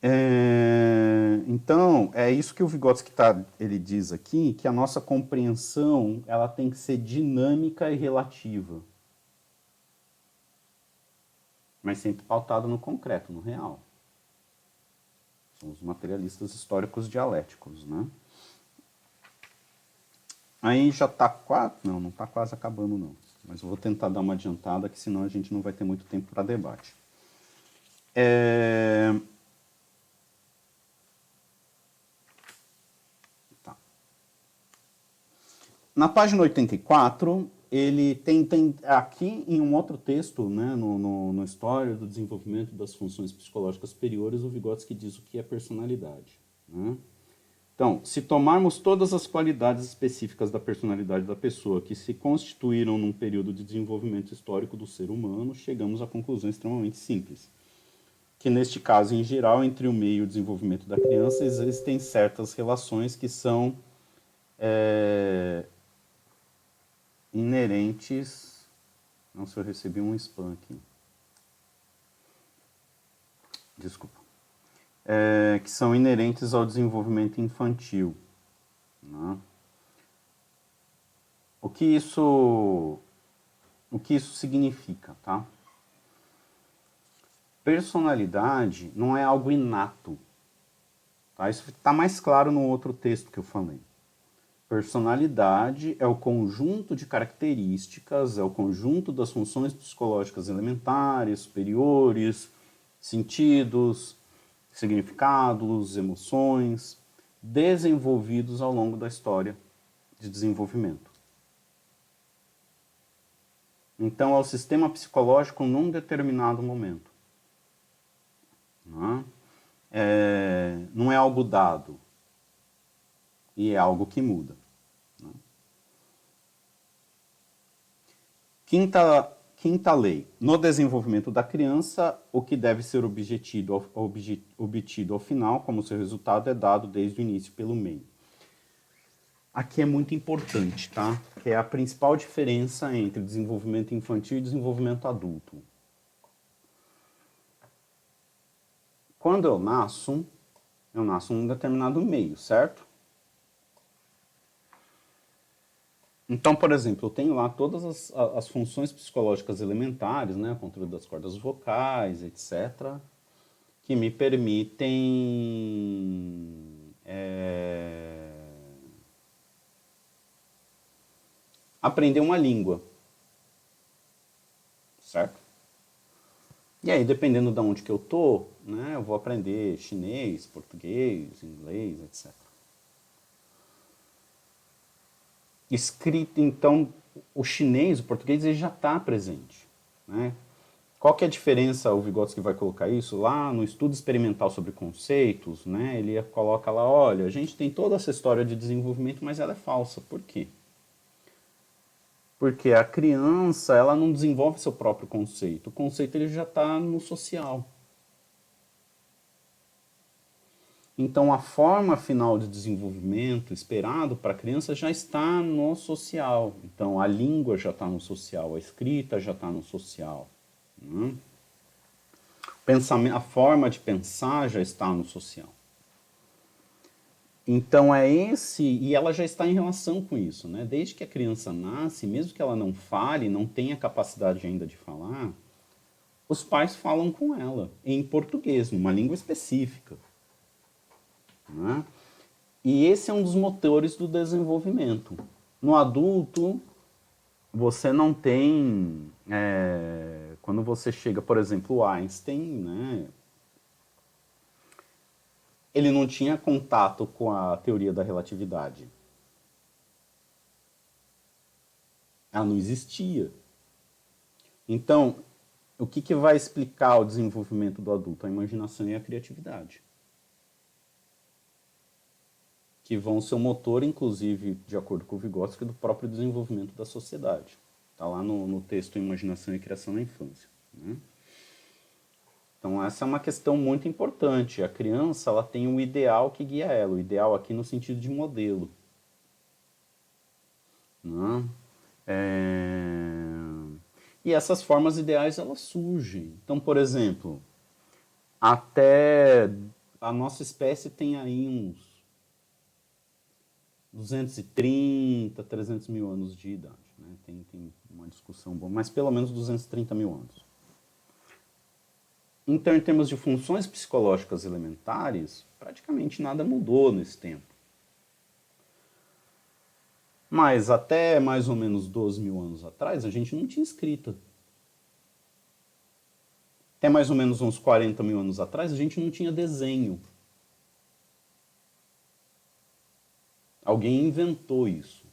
É, então, é isso que o Vygotsky tá, ele diz aqui, que a nossa compreensão ela tem que ser dinâmica e relativa. Mas sempre pautada no concreto, no real. São os materialistas históricos dialéticos, né? Aí já está quase... Não, não está quase acabando, não. Mas eu vou tentar dar uma adiantada, que senão a gente não vai ter muito tempo para debate. É... Na página 84, ele tem, tem aqui em um outro texto, né, no, no, no História do Desenvolvimento das Funções Psicológicas Superiores, o Vygotsky diz o que é personalidade. Né? Então, se tomarmos todas as qualidades específicas da personalidade da pessoa que se constituíram num período de desenvolvimento histórico do ser humano, chegamos à conclusão extremamente simples. Que neste caso, em geral, entre o meio e o desenvolvimento da criança, existem certas relações que são é, inerentes. Nossa, eu recebi um spam aqui. Desculpa. É, que são inerentes ao desenvolvimento infantil. Né? O que isso o que isso significa, tá? Personalidade não é algo inato. Tá? Isso está mais claro no outro texto que eu falei. Personalidade é o conjunto de características, é o conjunto das funções psicológicas elementares, superiores, sentidos, significados, emoções, desenvolvidos ao longo da história de desenvolvimento. Então, é o sistema psicológico num determinado momento. Não é, é, não é algo dado, e é algo que muda. Né? Quinta, quinta lei. No desenvolvimento da criança, o que deve ser obtido, obtido ao final, como seu resultado, é dado desde o início pelo meio. Aqui é muito importante, tá? Que é a principal diferença entre desenvolvimento infantil e desenvolvimento adulto. Quando eu nasço, eu nasço num determinado meio, certo? Então, por exemplo, eu tenho lá todas as, as funções psicológicas elementares, né, controle das cordas vocais, etc., que me permitem é, aprender uma língua, certo? E aí, dependendo de onde que eu tô, né, eu vou aprender chinês, português, inglês, etc. escrito, então, o chinês, o português, ele já está presente. Né? Qual que é a diferença, o Vygotsky vai colocar isso lá no estudo experimental sobre conceitos, né? Ele coloca lá, olha, a gente tem toda essa história de desenvolvimento, mas ela é falsa. Por quê? Porque a criança, ela não desenvolve seu próprio conceito. O conceito ele já está no social. Então, a forma final de desenvolvimento esperado para a criança já está no social. Então, a língua já está no social, a escrita já está no social. Né? Pensamento, a forma de pensar já está no social. Então é esse, e ela já está em relação com isso, né? Desde que a criança nasce, mesmo que ela não fale, não tenha capacidade ainda de falar, os pais falam com ela em português, numa língua específica. Né? E esse é um dos motores do desenvolvimento. No adulto, você não tem. É, quando você chega, por exemplo, Einstein, né, ele não tinha contato com a teoria da relatividade. Ela não existia. Então, o que, que vai explicar o desenvolvimento do adulto? A imaginação e a criatividade que vão ser o motor, inclusive, de acordo com o Vygotsky, do próprio desenvolvimento da sociedade. Está lá no, no, texto Imaginação e Criação na Infância. Né? Então essa é uma questão muito importante. A criança ela tem um ideal que guia ela, o ideal aqui no sentido de modelo. Né? É... E essas formas ideais elas surgem. Então, por exemplo, até a nossa espécie tem aí uns 230, 300 mil anos de idade. Né? Tem, tem uma discussão boa, mas pelo menos 230 mil anos. Então, em termos de funções psicológicas elementares, praticamente nada mudou nesse tempo. Mas até mais ou menos 12 mil anos atrás, a gente não tinha escrita. Até mais ou menos uns 40 mil anos atrás, a gente não tinha desenho. Alguém inventou isso.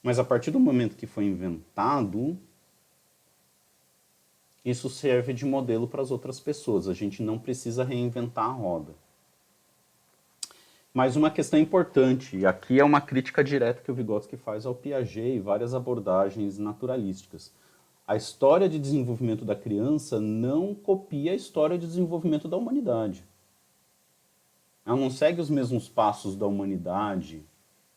Mas a partir do momento que foi inventado, isso serve de modelo para as outras pessoas. A gente não precisa reinventar a roda. Mas uma questão importante, e aqui é uma crítica direta que o Vygotsky faz ao Piaget e várias abordagens naturalísticas. A história de desenvolvimento da criança não copia a história de desenvolvimento da humanidade. Ela não segue os mesmos passos da humanidade,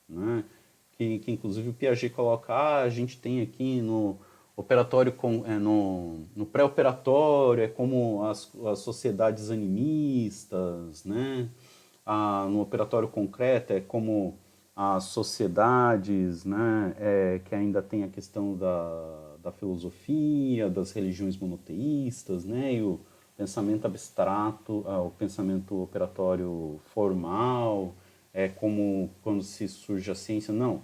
né? que, que inclusive o Piaget coloca, ah, a gente tem aqui no operatório com, é, no, no pré-operatório é como as, as sociedades animistas, né? Ah, no operatório concreto é como as sociedades né, é, que ainda tem a questão da, da filosofia, das religiões monoteístas, né, e o pensamento abstrato, ah, o pensamento operatório formal, é como quando se surge a ciência. Não.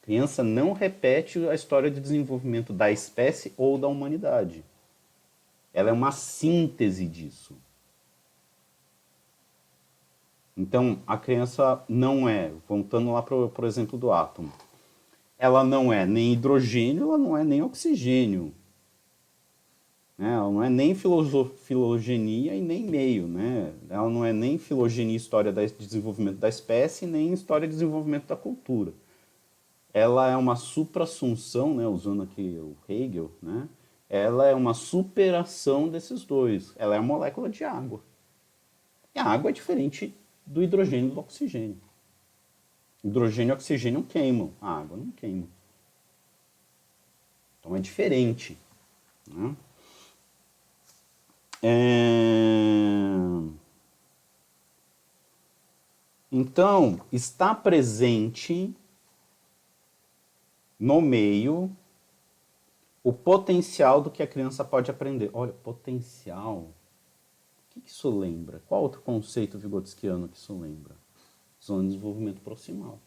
A criança não repete a história de desenvolvimento da espécie ou da humanidade. Ela é uma síntese disso. Então, a criança não é, voltando lá para o exemplo do átomo, ela não é nem hidrogênio, ela não é nem oxigênio. Né? Ela não é nem filogenia e nem meio. Né? Ela não é nem filogenia história de desenvolvimento da espécie, nem história de desenvolvimento da cultura. Ela é uma supra-assunção, né? usando aqui o Hegel, né? ela é uma superação desses dois. Ela é a molécula de água. E a água é diferente do hidrogênio e do oxigênio. Hidrogênio e oxigênio queimam, a água não queima. Então é diferente. Né? É... Então, está presente no meio o potencial do que a criança pode aprender. Olha, potencial que, que isso lembra? Qual outro conceito vigotskiano que isso lembra? Zona de desenvolvimento proximal.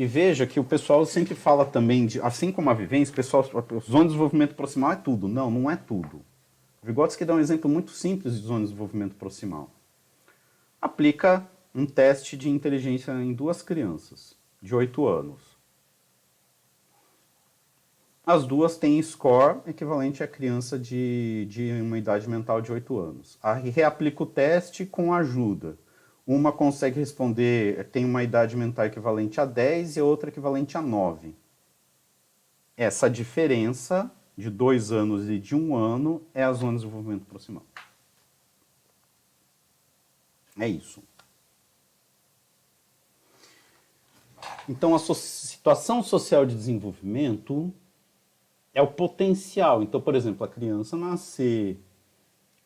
E veja que o pessoal sempre fala também de, assim como a vivência, o pessoal, zona de desenvolvimento proximal é tudo. Não, não é tudo. Vygotsky dá um exemplo muito simples de zona de desenvolvimento proximal. Aplica um teste de inteligência em duas crianças de 8 anos. As duas têm score equivalente à criança de, de uma idade mental de 8 anos. Reaplica o teste com ajuda. Uma consegue responder, tem uma idade mental equivalente a 10 e a outra equivalente a 9. Essa diferença de dois anos e de um ano é a zona de desenvolvimento proximal. É isso. Então, a so situação social de desenvolvimento é o potencial. Então, por exemplo, a criança nascer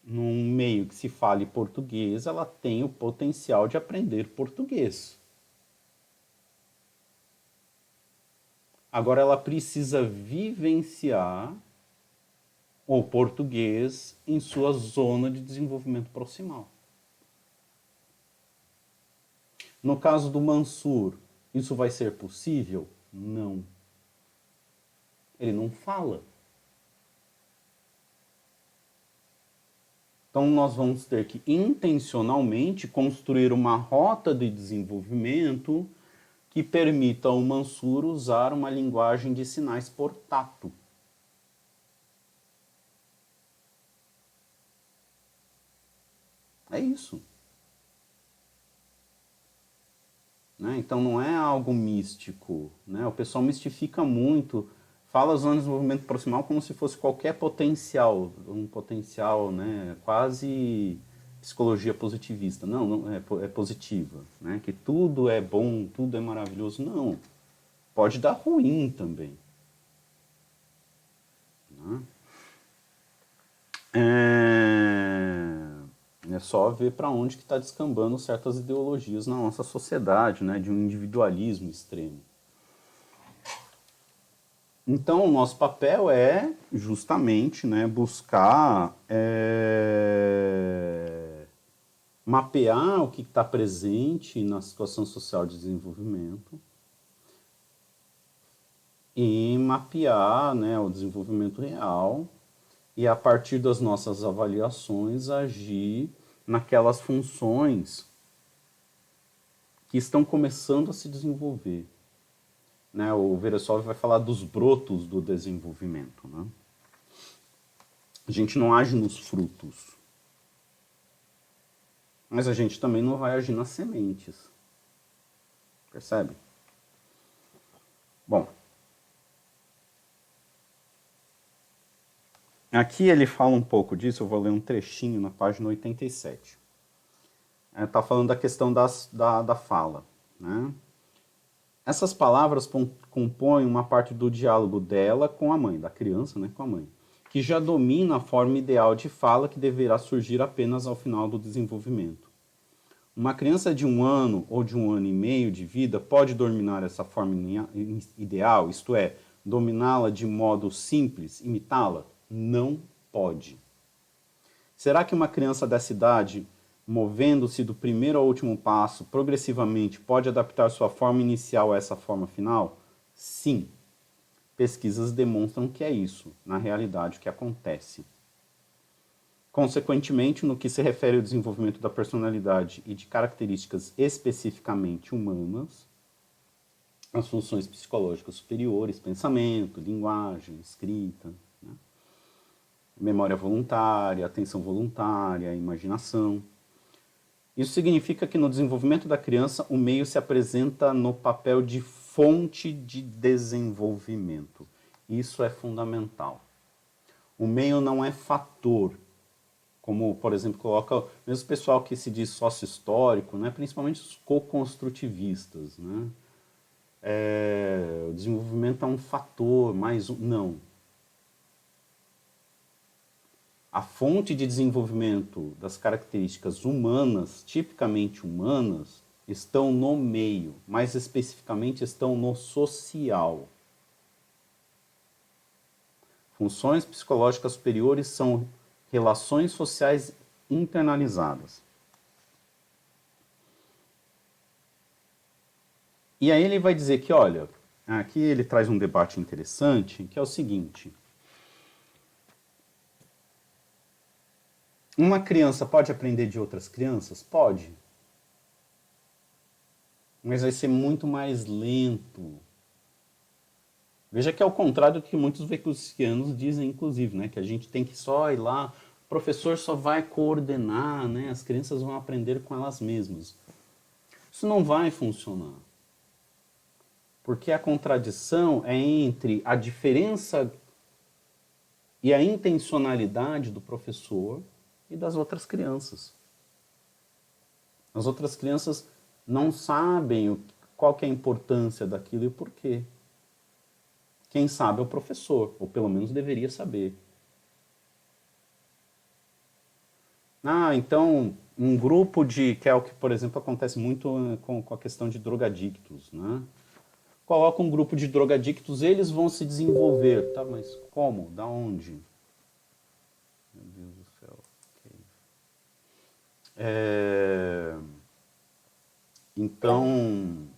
num meio que se fale português, ela tem o potencial de aprender português. Agora ela precisa vivenciar o português em sua zona de desenvolvimento proximal. No caso do Mansur, isso vai ser possível? Não. Ele não fala. Então, nós vamos ter que intencionalmente construir uma rota de desenvolvimento que permita ao Mansur usar uma linguagem de sinais por tato. É isso. Né? Então não é algo místico. Né? O pessoal mistifica muito fala zona de desenvolvimento proximal como se fosse qualquer potencial, um potencial né, quase psicologia positivista. Não, não é, é positiva, né? que tudo é bom, tudo é maravilhoso. Não, pode dar ruim também. Né? É... é só ver para onde que está descambando certas ideologias na nossa sociedade, né? de um individualismo extremo. Então, o nosso papel é justamente né, buscar é, mapear o que está presente na situação social de desenvolvimento e mapear né, o desenvolvimento real e, a partir das nossas avaliações, agir naquelas funções que estão começando a se desenvolver né, o Veresov vai falar dos brotos do desenvolvimento. Né? A gente não age nos frutos, mas a gente também não vai agir nas sementes. Percebe? Bom, aqui ele fala um pouco disso, eu vou ler um trechinho na página 87. Está é, falando da questão das, da, da fala. Né? Essas palavras compõem uma parte do diálogo dela com a mãe, da criança né, com a mãe, que já domina a forma ideal de fala que deverá surgir apenas ao final do desenvolvimento. Uma criança de um ano ou de um ano e meio de vida pode dominar essa forma ideal, isto é, dominá-la de modo simples, imitá-la? Não pode. Será que uma criança dessa idade movendo-se do primeiro ao último passo progressivamente, pode adaptar sua forma inicial a essa forma final? Sim. Pesquisas demonstram que é isso, na realidade, o que acontece. Consequentemente, no que se refere ao desenvolvimento da personalidade e de características especificamente humanas, as funções psicológicas superiores, pensamento, linguagem, escrita, né? memória voluntária, atenção voluntária, imaginação, isso significa que no desenvolvimento da criança, o meio se apresenta no papel de fonte de desenvolvimento. Isso é fundamental. O meio não é fator, como, por exemplo, coloca mesmo o pessoal que se diz sócio-histórico, né, principalmente os co-construtivistas. Né? É, o desenvolvimento é um fator, mais um. Não. A fonte de desenvolvimento das características humanas, tipicamente humanas, estão no meio, mais especificamente estão no social. Funções psicológicas superiores são relações sociais internalizadas. E aí ele vai dizer que, olha, aqui ele traz um debate interessante, que é o seguinte: Uma criança pode aprender de outras crianças? Pode. Mas vai ser muito mais lento. Veja que é o contrário do que muitos vecusianos dizem, inclusive, né? Que a gente tem que só ir lá, o professor só vai coordenar, né? As crianças vão aprender com elas mesmas. Isso não vai funcionar. Porque a contradição é entre a diferença e a intencionalidade do professor e das outras crianças. As outras crianças não sabem qual é a importância daquilo e o porquê. Quem sabe é o professor, ou pelo menos deveria saber. Ah, então, um grupo de. que é o que, por exemplo, acontece muito eh, com, com a questão de drogadictos, né? Coloca um grupo de drogadictos, eles vão se desenvolver. Tá, mas como? Da onde? É... Então,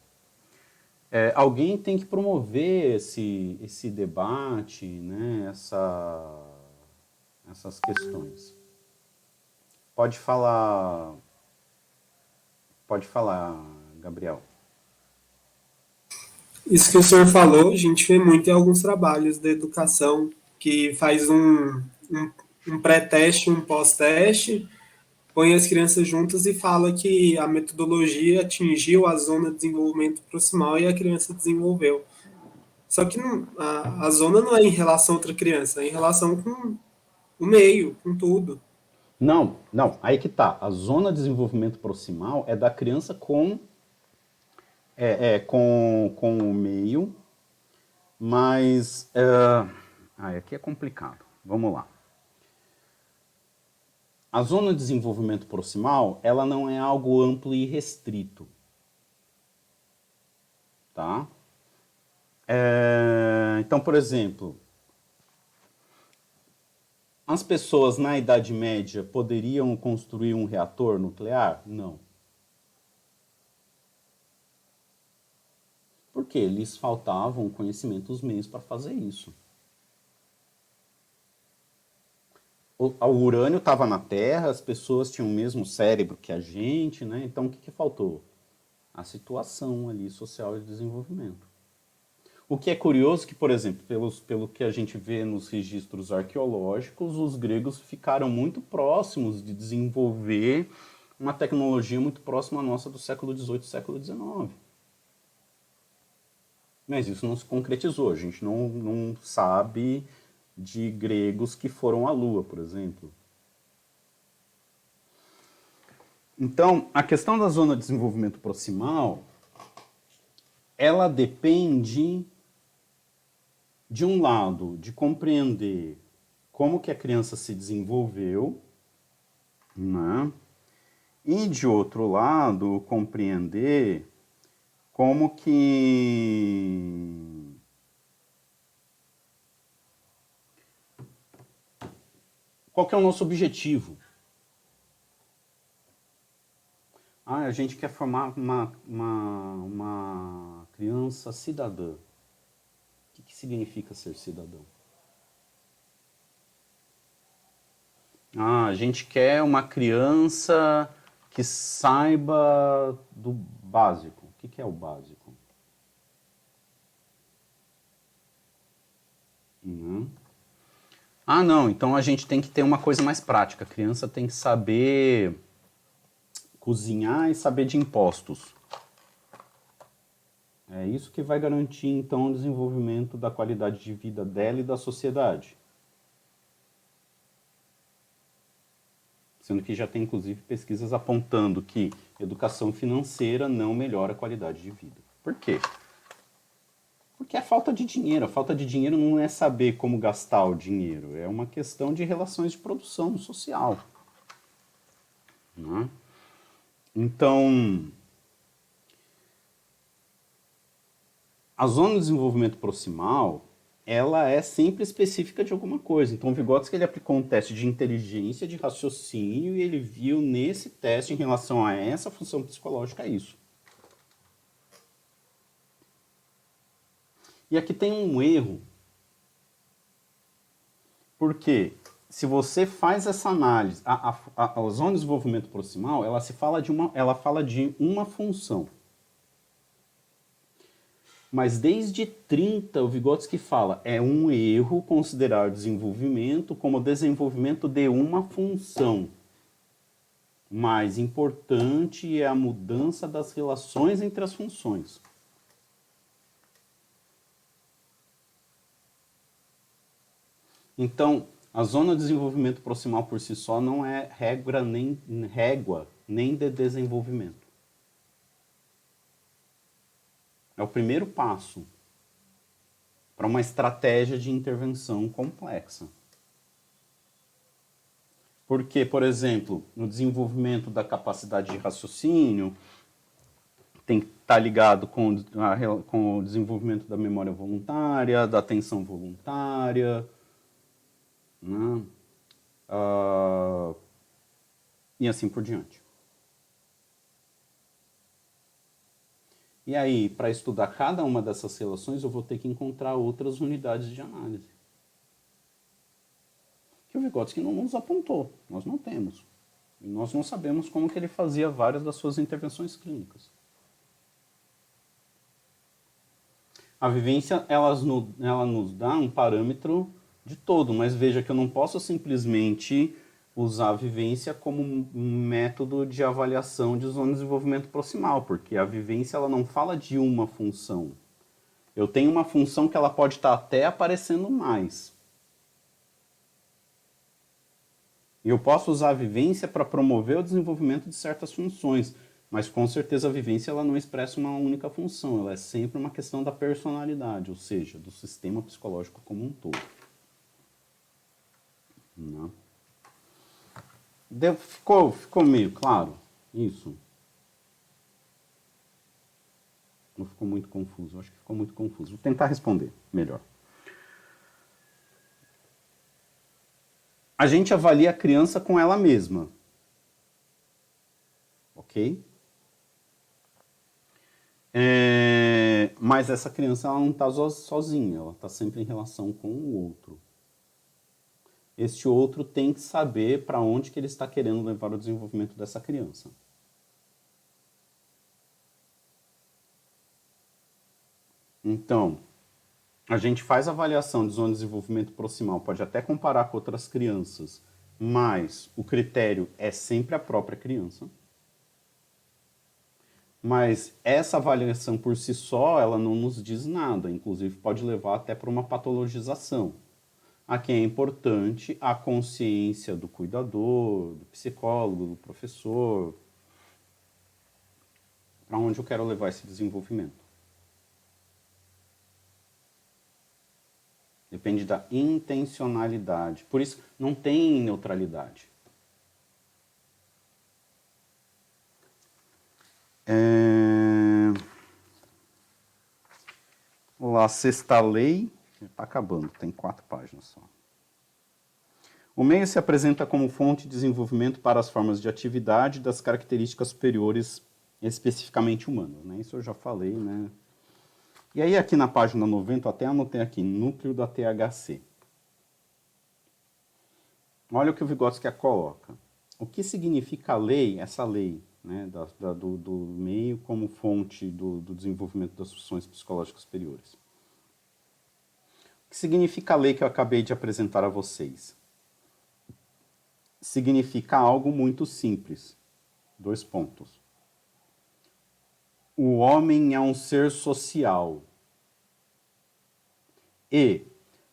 é, alguém tem que promover esse, esse debate, né, essa, essas questões. Pode falar, pode falar, Gabriel. Isso que o senhor falou, a gente vê muito em alguns trabalhos da educação que faz um, um, um pré-teste, um pós-teste, põe as crianças juntas e fala que a metodologia atingiu a zona de desenvolvimento proximal e a criança desenvolveu. Só que não, a, a zona não é em relação a outra criança, é em relação com o meio, com tudo. Não, não, aí que tá. A zona de desenvolvimento proximal é da criança com é, é com, com o meio, mas uh, aqui é complicado. Vamos lá. A zona de desenvolvimento proximal, ela não é algo amplo e restrito. Tá? É, então, por exemplo, as pessoas na Idade Média poderiam construir um reator nuclear? Não. Porque lhes faltavam conhecimento, os meios para fazer isso. O, o urânio estava na Terra, as pessoas tinham o mesmo cérebro que a gente, né? Então o que, que faltou? A situação ali social de desenvolvimento. O que é curioso que, por exemplo, pelos, pelo que a gente vê nos registros arqueológicos, os gregos ficaram muito próximos de desenvolver uma tecnologia muito próxima à nossa do século XVIII e século XIX. Mas isso não se concretizou, a gente não, não sabe de gregos que foram à Lua, por exemplo. Então, a questão da zona de desenvolvimento proximal ela depende de um lado de compreender como que a criança se desenvolveu, né? E de outro lado, compreender como que qual que é o nosso objetivo. Ah, a gente quer formar uma, uma, uma criança cidadã. O que, que significa ser cidadão? Ah, a gente quer uma criança que saiba do básico. O que é o básico? Uhum. Ah, não, então a gente tem que ter uma coisa mais prática. A criança tem que saber cozinhar e saber de impostos. É isso que vai garantir então o desenvolvimento da qualidade de vida dela e da sociedade. sendo que já tem inclusive pesquisas apontando que educação financeira não melhora a qualidade de vida. Por quê? Porque é falta de dinheiro. A falta de dinheiro não é saber como gastar o dinheiro, é uma questão de relações de produção social. Né? Então, a zona de desenvolvimento proximal ela é sempre específica de alguma coisa. Então, o Vygotsky ele aplicou um teste de inteligência, de raciocínio, e ele viu nesse teste, em relação a essa função psicológica, isso. E aqui tem um erro. Porque se você faz essa análise, a, a, a, zona de desenvolvimento proximal, ela se fala de uma, ela fala de uma função. Mas desde 30, o Vygotsky fala, é um erro considerar o desenvolvimento como desenvolvimento de uma função. Mais importante é a mudança das relações entre as funções. Então, a zona de desenvolvimento proximal por si só não é regra nem régua nem de desenvolvimento. É o primeiro passo para uma estratégia de intervenção complexa. Porque, por exemplo, no desenvolvimento da capacidade de raciocínio, tem que estar tá ligado com, a, com o desenvolvimento da memória voluntária, da atenção voluntária, né? Uh, e assim por diante. E aí, para estudar cada uma dessas relações, eu vou ter que encontrar outras unidades de análise. Que o Vygotsky não nos apontou, nós não temos. E nós não sabemos como que ele fazia várias das suas intervenções clínicas. A vivência, ela nos dá um parâmetro de todo, mas veja que eu não posso simplesmente usar a vivência como um método de avaliação de zona de desenvolvimento proximal, porque a vivência ela não fala de uma função. Eu tenho uma função que ela pode estar até aparecendo mais. E eu posso usar a vivência para promover o desenvolvimento de certas funções, mas com certeza a vivência ela não expressa uma única função, ela é sempre uma questão da personalidade, ou seja, do sistema psicológico como um todo. Não. Deu, ficou, ficou meio claro isso? Não ficou muito confuso? Acho que ficou muito confuso. Vou tentar responder melhor. A gente avalia a criança com ela mesma. Ok? É, mas essa criança ela não está sozinha, ela está sempre em relação com o outro este outro tem que saber para onde que ele está querendo levar o desenvolvimento dessa criança. Então, a gente faz avaliação de zona de desenvolvimento proximal, pode até comparar com outras crianças, mas o critério é sempre a própria criança. Mas essa avaliação por si só, ela não nos diz nada, inclusive pode levar até para uma patologização a quem é importante a consciência do cuidador, do psicólogo, do professor, para onde eu quero levar esse desenvolvimento. Depende da intencionalidade. Por isso, não tem neutralidade. É... La sexta lei Está acabando, tem quatro páginas só. O meio se apresenta como fonte de desenvolvimento para as formas de atividade das características superiores especificamente humanas. Né? Isso eu já falei, né? E aí aqui na página 90, até anotei aqui, núcleo da THC. Olha o que o Vygotsky coloca. O que significa a lei, essa lei, né, da, da, do, do, meio como fonte do, do desenvolvimento das funções psicológicas superiores? Que significa a lei que eu acabei de apresentar a vocês? Significa algo muito simples. Dois pontos. O homem é um ser social e,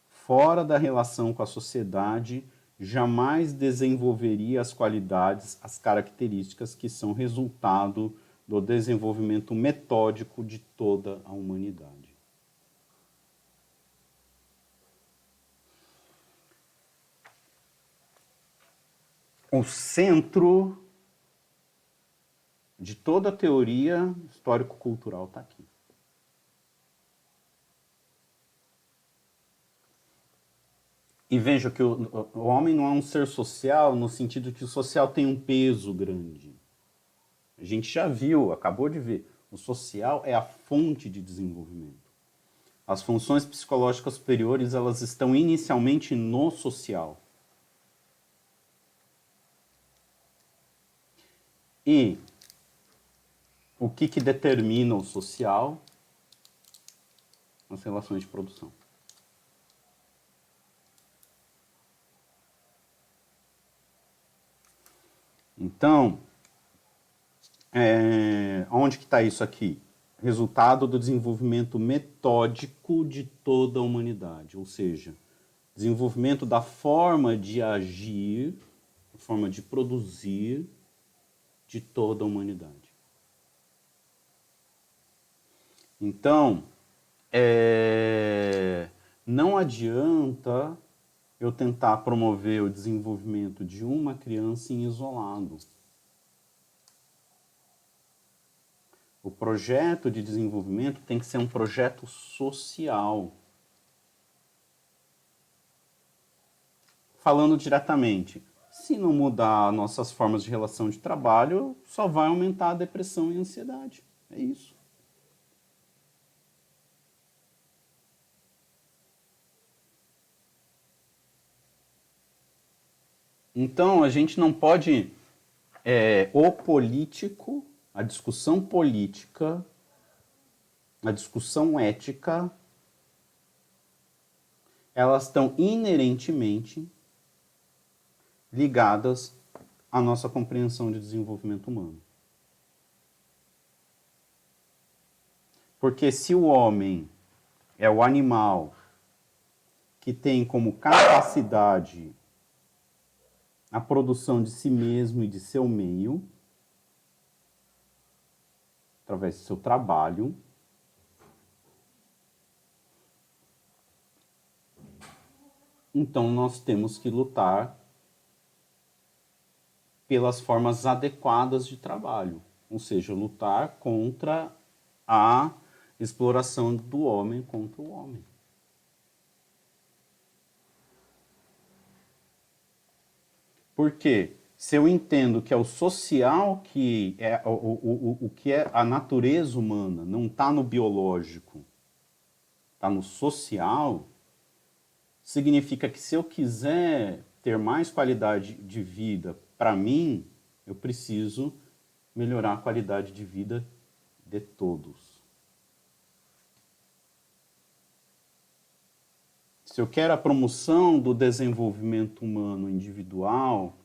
fora da relação com a sociedade, jamais desenvolveria as qualidades, as características que são resultado do desenvolvimento metódico de toda a humanidade. O centro de toda a teoria histórico-cultural está aqui. E veja que o, o homem não é um ser social no sentido que o social tem um peso grande. A gente já viu, acabou de ver. O social é a fonte de desenvolvimento. As funções psicológicas superiores, elas estão inicialmente no social. E o que, que determina o social? As relações de produção. Então, é, onde que está isso aqui? Resultado do desenvolvimento metódico de toda a humanidade, ou seja, desenvolvimento da forma de agir, forma de produzir de toda a humanidade. Então, é, não adianta eu tentar promover o desenvolvimento de uma criança em isolado. O projeto de desenvolvimento tem que ser um projeto social. Falando diretamente, se não mudar nossas formas de relação de trabalho, só vai aumentar a depressão e a ansiedade. É isso. Então, a gente não pode. É, o político, a discussão política, a discussão ética, elas estão inerentemente ligadas à nossa compreensão de desenvolvimento humano. Porque se o homem é o animal que tem como capacidade a produção de si mesmo e de seu meio, através do seu trabalho. Então nós temos que lutar pelas formas adequadas de trabalho, ou seja, lutar contra a exploração do homem contra o homem. Porque se eu entendo que é o social que é o, o, o, o que é a natureza humana, não está no biológico, está no social, significa que se eu quiser ter mais qualidade de vida para mim, eu preciso melhorar a qualidade de vida de todos. Se eu quero a promoção do desenvolvimento humano individual,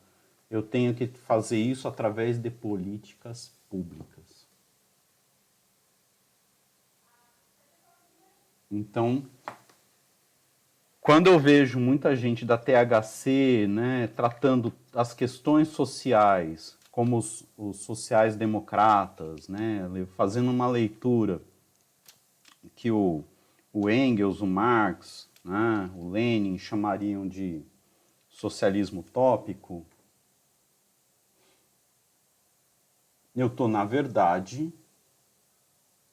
eu tenho que fazer isso através de políticas públicas. Então, quando eu vejo muita gente da THC né, tratando as questões sociais, como os, os sociais-democratas, né, fazendo uma leitura que o, o Engels, o Marx, né, o Lenin chamariam de socialismo utópico, eu estou, na verdade,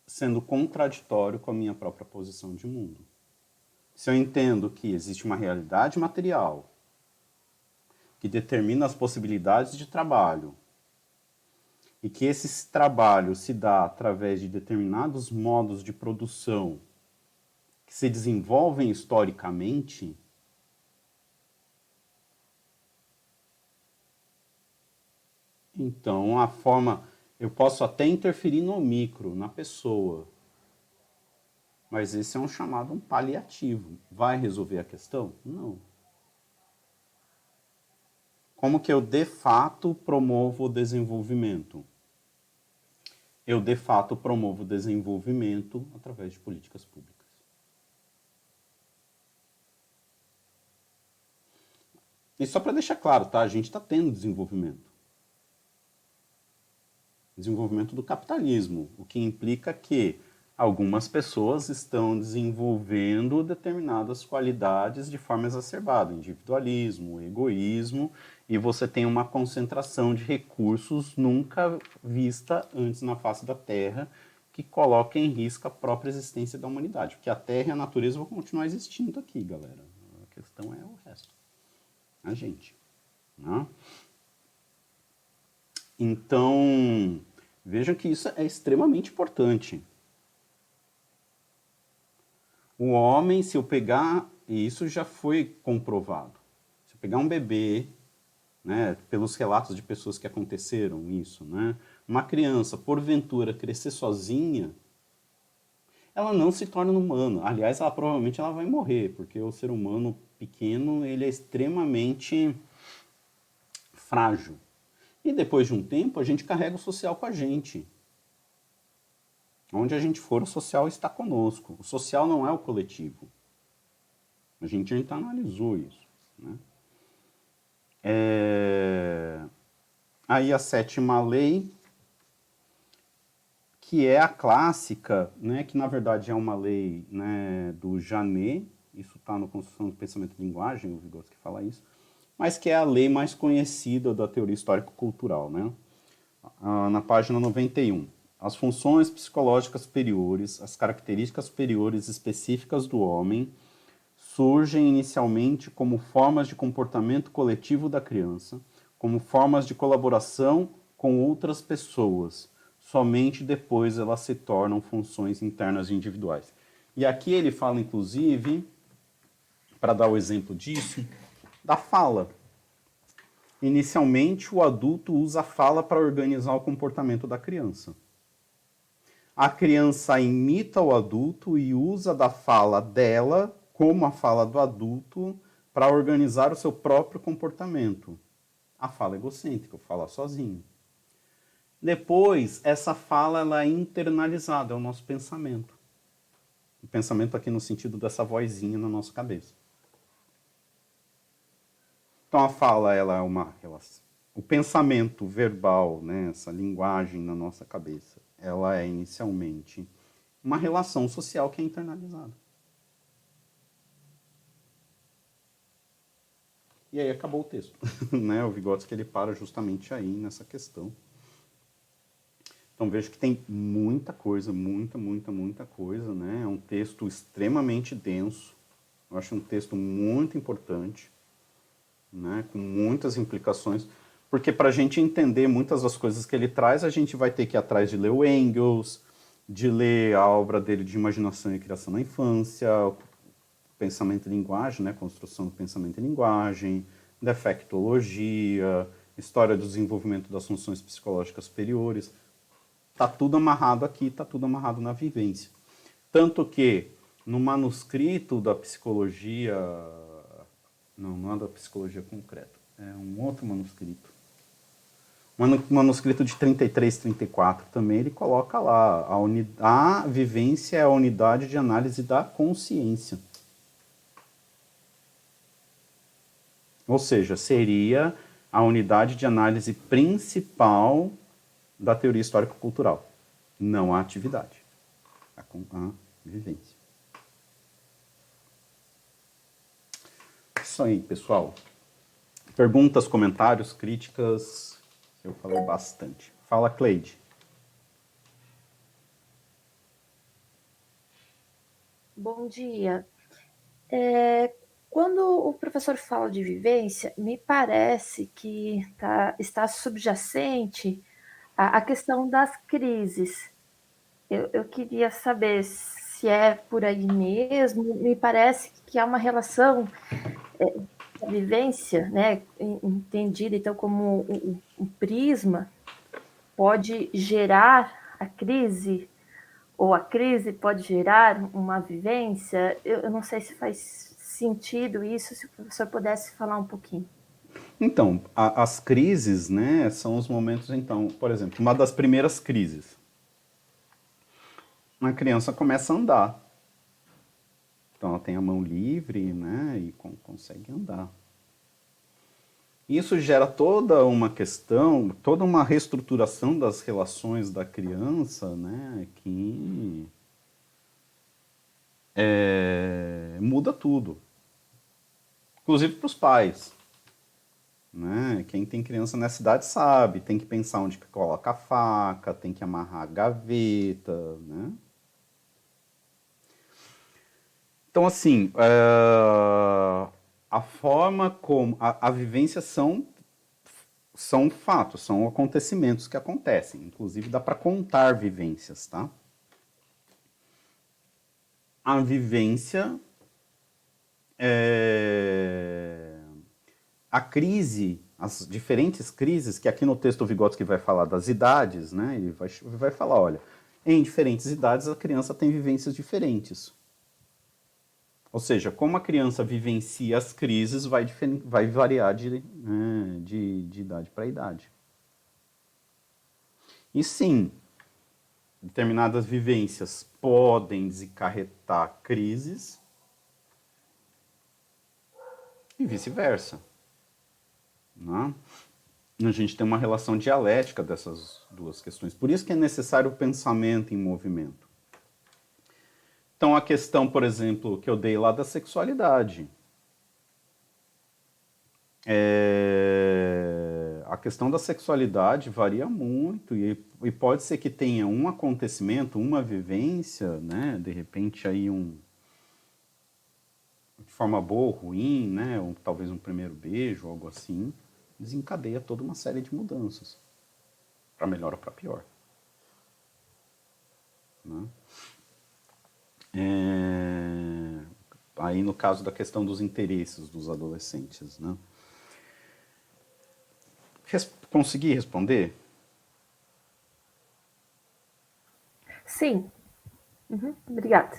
sendo contraditório com a minha própria posição de mundo. Se eu entendo que existe uma realidade material que determina as possibilidades de trabalho e que esse trabalho se dá através de determinados modos de produção que se desenvolvem historicamente, então a forma eu posso até interferir no micro, na pessoa. Mas esse é um chamado um paliativo. Vai resolver a questão? Não. Como que eu de fato promovo o desenvolvimento? Eu de fato promovo o desenvolvimento através de políticas públicas. E só para deixar claro, tá? A gente está tendo desenvolvimento desenvolvimento do capitalismo, o que implica que algumas pessoas estão desenvolvendo determinadas qualidades de forma exacerbada, individualismo, egoísmo, e você tem uma concentração de recursos nunca vista antes na face da Terra, que coloca em risco a própria existência da humanidade, porque a Terra e a natureza vão continuar existindo aqui, galera. A questão é o resto, a gente. Né? Então, vejam que isso é extremamente importante. O homem, se eu pegar, e isso já foi comprovado, se eu pegar um bebê, né, pelos relatos de pessoas que aconteceram isso, né, uma criança, porventura, crescer sozinha, ela não se torna humano. Aliás, ela provavelmente ela vai morrer, porque o ser humano pequeno ele é extremamente frágil. E depois de um tempo, a gente carrega o social com a gente. Onde a gente for, o social está conosco. O social não é o coletivo. A gente já analisou isso. Né? É... Aí a sétima lei, que é a clássica, né, que na verdade é uma lei né, do Janet, isso está no Construção do Pensamento e Linguagem, o Vygotsky fala isso, mas que é a lei mais conhecida da teoria histórico-cultural. Né? Ah, na página 91. As funções psicológicas superiores, as características superiores específicas do homem, surgem inicialmente como formas de comportamento coletivo da criança, como formas de colaboração com outras pessoas. Somente depois elas se tornam funções internas individuais. E aqui ele fala, inclusive, para dar o exemplo disso, da fala. Inicialmente, o adulto usa a fala para organizar o comportamento da criança. A criança imita o adulto e usa da fala dela, como a fala do adulto, para organizar o seu próprio comportamento. A fala egocêntrica, fala sozinho. Depois, essa fala ela é internalizada, é o nosso pensamento. O pensamento aqui no sentido dessa vozinha na nossa cabeça. Então a fala ela é uma. O pensamento verbal, né, essa linguagem na nossa cabeça, ela é inicialmente uma relação social que é internalizada. E aí acabou o texto. né? O Vygotsky ele para justamente aí nessa questão. Então vejo que tem muita coisa, muita, muita, muita coisa. Né? É um texto extremamente denso. Eu acho um texto muito importante né, com muitas implicações, porque para a gente entender muitas das coisas que ele traz, a gente vai ter que ir atrás de ler o Engels, de ler a obra dele de imaginação e criação na infância, pensamento e linguagem, né, construção do pensamento e linguagem, defectologia, história do desenvolvimento das funções psicológicas superiores. Tá tudo amarrado aqui, tá tudo amarrado na vivência. Tanto que no manuscrito da psicologia não, não é da psicologia concreta. É um outro manuscrito. Um manuscrito de 33, 34 também, ele coloca lá, a, a vivência é a unidade de análise da consciência. Ou seja, seria a unidade de análise principal da teoria histórico-cultural, não a atividade, a, a vivência. isso aí, pessoal. Perguntas, comentários, críticas. Eu falei bastante. Fala, Cleide. Bom dia. É, quando o professor fala de vivência, me parece que tá, está subjacente a, a questão das crises. Eu, eu, queria saber se é por aí mesmo. Me parece que há uma relação vivência, né, entendida então como um, um prisma, pode gerar a crise ou a crise pode gerar uma vivência? Eu, eu, não sei se faz sentido isso, se o professor pudesse falar um pouquinho. Então, a, as crises, né, são os momentos, então, por exemplo, uma das primeiras crises. Uma criança começa a andar. Então, ela tem a mão livre, né, e com, consegue andar. Isso gera toda uma questão, toda uma reestruturação das relações da criança, né, que é, muda tudo. Inclusive para os pais. Né? Quem tem criança nessa idade sabe, tem que pensar onde que coloca a faca, tem que amarrar a gaveta, né? Então, assim, é a forma como a, a vivência são são fatos, são acontecimentos que acontecem. Inclusive dá para contar vivências, tá? A vivência é... a crise, as diferentes crises, que aqui no texto o Vygotsky vai falar das idades, né? Ele vai, vai falar, olha, em diferentes idades a criança tem vivências diferentes. Ou seja, como a criança vivencia as crises vai, vai variar de, né, de, de idade para idade. E sim, determinadas vivências podem desencarretar crises e vice-versa. Né? A gente tem uma relação dialética dessas duas questões. Por isso que é necessário o pensamento em movimento. Então, a questão, por exemplo, que eu dei lá da sexualidade. É... A questão da sexualidade varia muito e, e, pode ser que tenha um acontecimento, uma vivência, né? De repente aí um de forma boa ou ruim, né? Ou talvez um primeiro beijo, algo assim, desencadeia toda uma série de mudanças, para melhor ou para pior. Né? É, aí no caso da questão dos interesses dos adolescentes, né? Res consegui responder? Sim. Uhum, obrigada.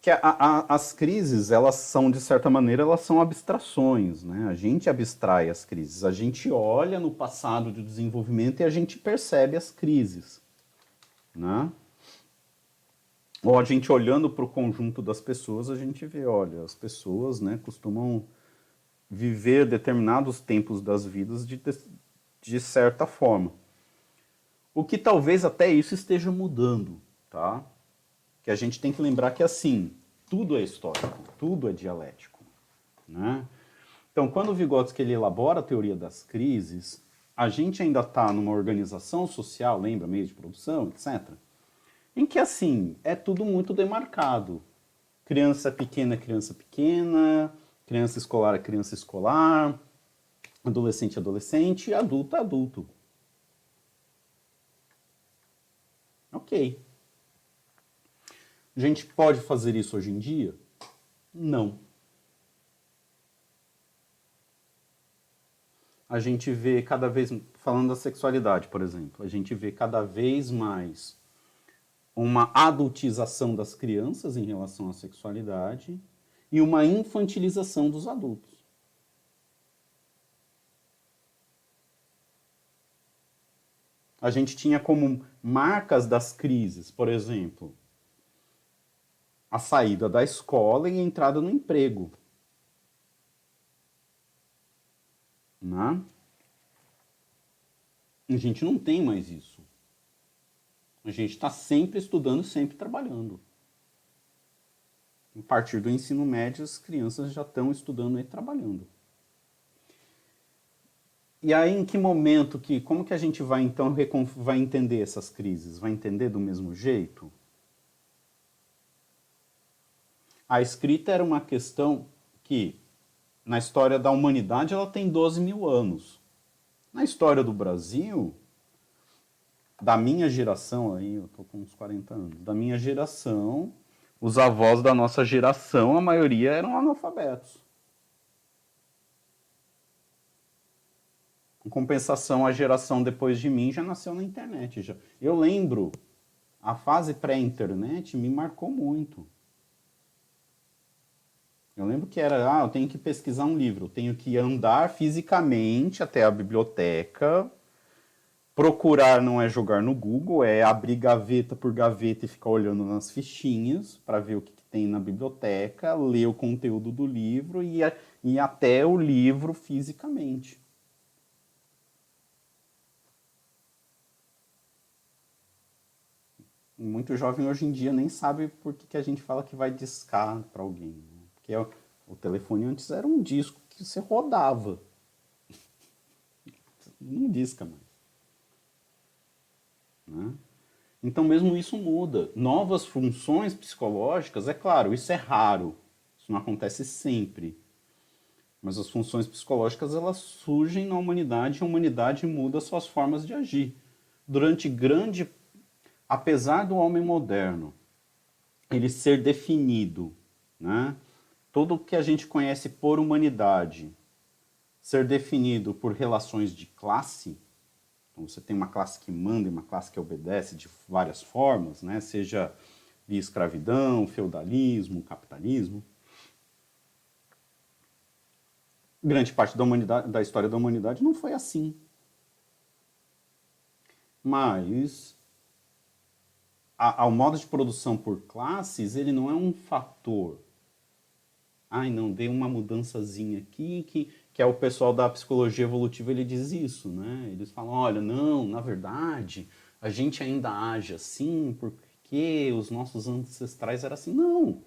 Que a, a, as crises, elas são, de certa maneira, elas são abstrações, né? A gente abstrai as crises. A gente olha no passado de desenvolvimento e a gente percebe as crises, né? Ou a gente olhando para o conjunto das pessoas, a gente vê, olha, as pessoas né, costumam viver determinados tempos das vidas de, de certa forma. O que talvez até isso esteja mudando, tá? Que a gente tem que lembrar que assim, tudo é histórico, tudo é dialético, né? Então, quando o Vygotsky ele elabora a teoria das crises, a gente ainda está numa organização social, lembra, meio de produção, etc., em que assim é tudo muito demarcado. Criança pequena, criança pequena, criança escolar, criança escolar, adolescente, adolescente, adulto, adulto. Ok. A gente pode fazer isso hoje em dia? Não. A gente vê cada vez, falando da sexualidade, por exemplo, a gente vê cada vez mais uma adultização das crianças em relação à sexualidade e uma infantilização dos adultos. A gente tinha como marcas das crises, por exemplo, a saída da escola e a entrada no emprego. Né? A gente não tem mais isso. A gente está sempre estudando, sempre trabalhando. A partir do ensino médio, as crianças já estão estudando e trabalhando. E aí, em que momento que, como que a gente vai então vai entender essas crises? Vai entender do mesmo jeito? A escrita era uma questão que, na história da humanidade, ela tem 12 mil anos. Na história do Brasil, da minha geração, aí eu tô com uns 40 anos, da minha geração, os avós da nossa geração, a maioria eram analfabetos. Em compensação, a geração depois de mim já nasceu na internet. Já. Eu lembro, a fase pré-internet me marcou muito. Eu lembro que era, ah, eu tenho que pesquisar um livro, eu tenho que andar fisicamente até a biblioteca. Procurar não é jogar no Google, é abrir gaveta por gaveta e ficar olhando nas fichinhas para ver o que, que, tem na biblioteca, ler o conteúdo do livro e ir até o livro fisicamente. muito jovem hoje em dia nem sabe por que, que a gente fala que vai discar para alguém. Né? Porque o, o telefone antes era um disco que você rodava. Não disca mais. Né? Então, mesmo isso muda. Novas funções psicológicas, é claro, isso é raro. Isso não acontece sempre. Mas as funções psicológicas elas surgem na humanidade e a humanidade muda suas formas de agir. Durante grande apesar do homem moderno ele ser definido, né? Tudo o que a gente conhece por humanidade ser definido por relações de classe, então você tem uma classe que manda e uma classe que obedece de várias formas, né? Seja via escravidão, feudalismo, capitalismo. Grande parte da, humanidade, da história da humanidade não foi assim. Mas ao modo de produção por classes, ele não é um fator. Ai, não, dei uma mudançazinha aqui, que, que é o pessoal da psicologia evolutiva, ele diz isso, né? Eles falam, olha, não, na verdade, a gente ainda age assim porque os nossos ancestrais eram assim. Não,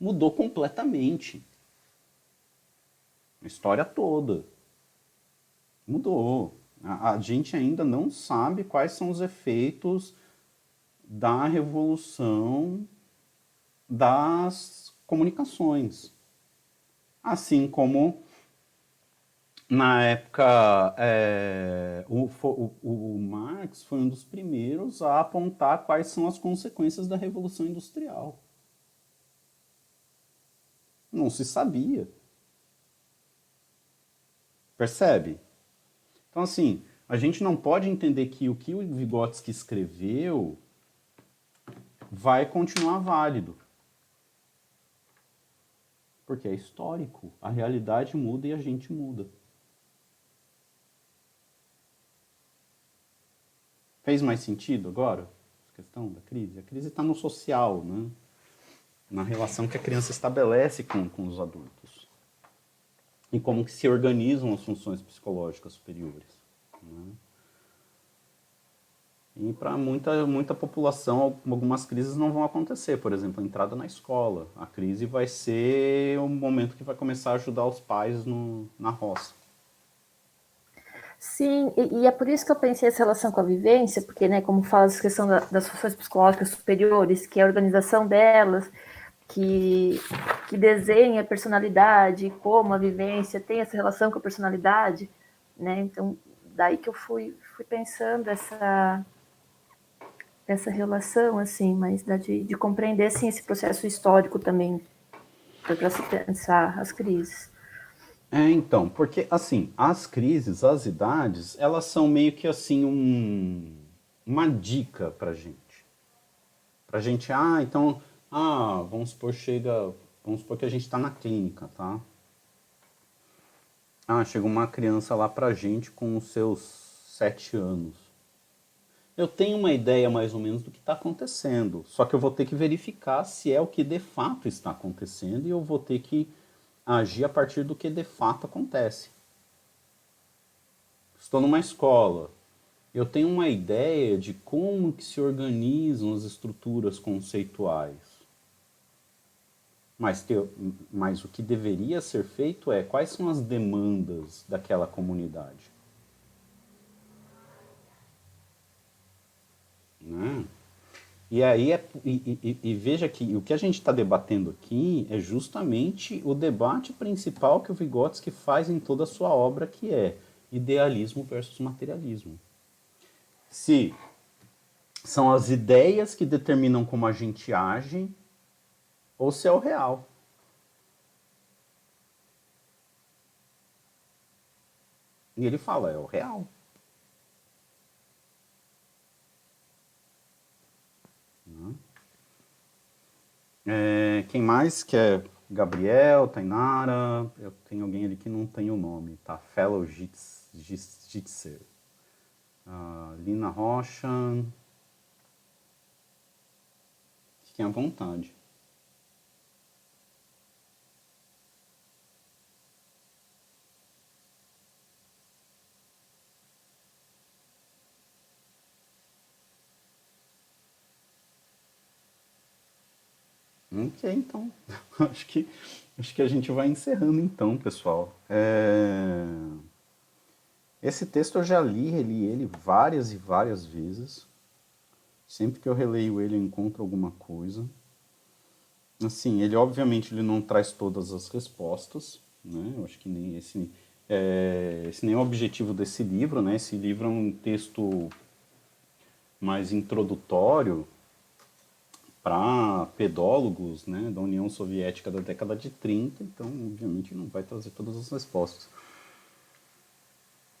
mudou completamente. A história toda. Mudou. A, a gente ainda não sabe quais são os efeitos da revolução das comunicações. Assim como na época é, o, o, o, Marx foi um dos primeiros a apontar quais são as consequências da revolução industrial. Não se sabia. Percebe? Então, assim, a gente não pode entender que o que o Vygotsky escreveu vai continuar válido. Porque é histórico. A realidade muda e a gente muda. Fez mais sentido agora? A questão da crise? A crise está no social, né? na relação que a criança estabelece com, com os adultos. E como que se organizam as funções psicológicas superiores. Né? E para muita, muita população, algumas crises não vão acontecer. Por exemplo, a entrada na escola. A crise vai ser o momento que vai começar a ajudar os pais no, na roça. Sim, e, e, é por isso que eu pensei essa relação com a vivência, porque, né, como fala a questão da, das funções psicológicas superiores, que é a organização delas, que, que desenha a personalidade, como a vivência tem essa relação com a personalidade, né? Então, daí que eu fui, fui pensando essa, essa relação, assim, mas de, de compreender, assim, esse processo histórico também, para se pensar as crises. É, então, porque, assim, as crises, as idades, elas são meio que, assim, um, uma dica para gente. Para gente, ah, então, ah, vamos supor, chega, vamos supor que a gente está na clínica, tá? Ah, chega uma criança lá pra gente com os seus sete anos eu tenho uma ideia mais ou menos do que está acontecendo. Só que eu vou ter que verificar se é o que de fato está acontecendo e eu vou ter que agir a partir do que de fato acontece. Estou numa escola. Eu tenho uma ideia de como que se organizam as estruturas conceituais. Mas, te, mas o que deveria ser feito é quais são as demandas daquela comunidade. Né? E aí é, e, e, e, veja que o que a gente está debatendo aqui é justamente o debate principal que o Vygotsky faz em toda a sua obra, que é idealismo versus materialismo. Se são as ideias que determinam como a gente age, ou se é o real. E ele fala, é o real. É, quem mais quer? Gabriel, Tainara, eu tenho alguém ali que não tem o nome, tá? Fellow Jitser. Uh, Lina Rocha. Fiquem à vontade. Ok, então. acho que, acho que a gente vai encerrando então, pessoal. É... Esse texto eu já li, reli ele várias e várias vezes. Sempre que eu releio ele, eu encontro alguma coisa. Assim, ele obviamente ele não traz todas as respostas, né? Eu acho que nem esse, é, esse nem é o objetivo desse livro, né? Esse livro é um texto mais introdutório, para pedólogos né, da União Soviética da década de 30, então, obviamente, não vai trazer todas as respostas.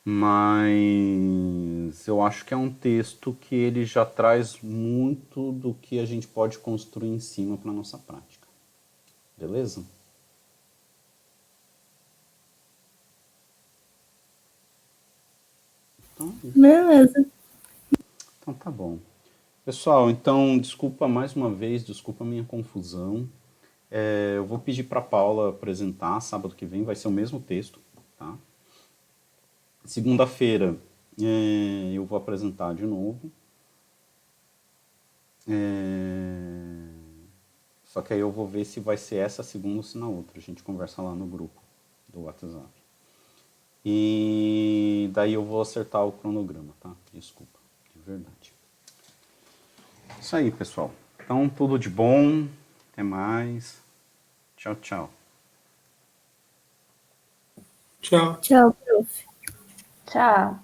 Mas eu acho que é um texto que ele já traz muito do que a gente pode construir em cima para a nossa prática. Beleza? Então, Beleza. Então tá bom. Pessoal, então, desculpa mais uma vez, desculpa a minha confusão. É, eu vou pedir para Paula apresentar, sábado que vem vai ser o mesmo texto, tá? Segunda-feira é, eu vou apresentar de novo. É, só que aí eu vou ver se vai ser essa segunda ou se na outra. A gente conversa lá no grupo do WhatsApp. E daí eu vou acertar o cronograma, tá? Desculpa, de verdade. Isso aí, pessoal. Então, tudo de bom. Até mais. Tchau, tchau. Tchau. Tchau, prof. Tchau.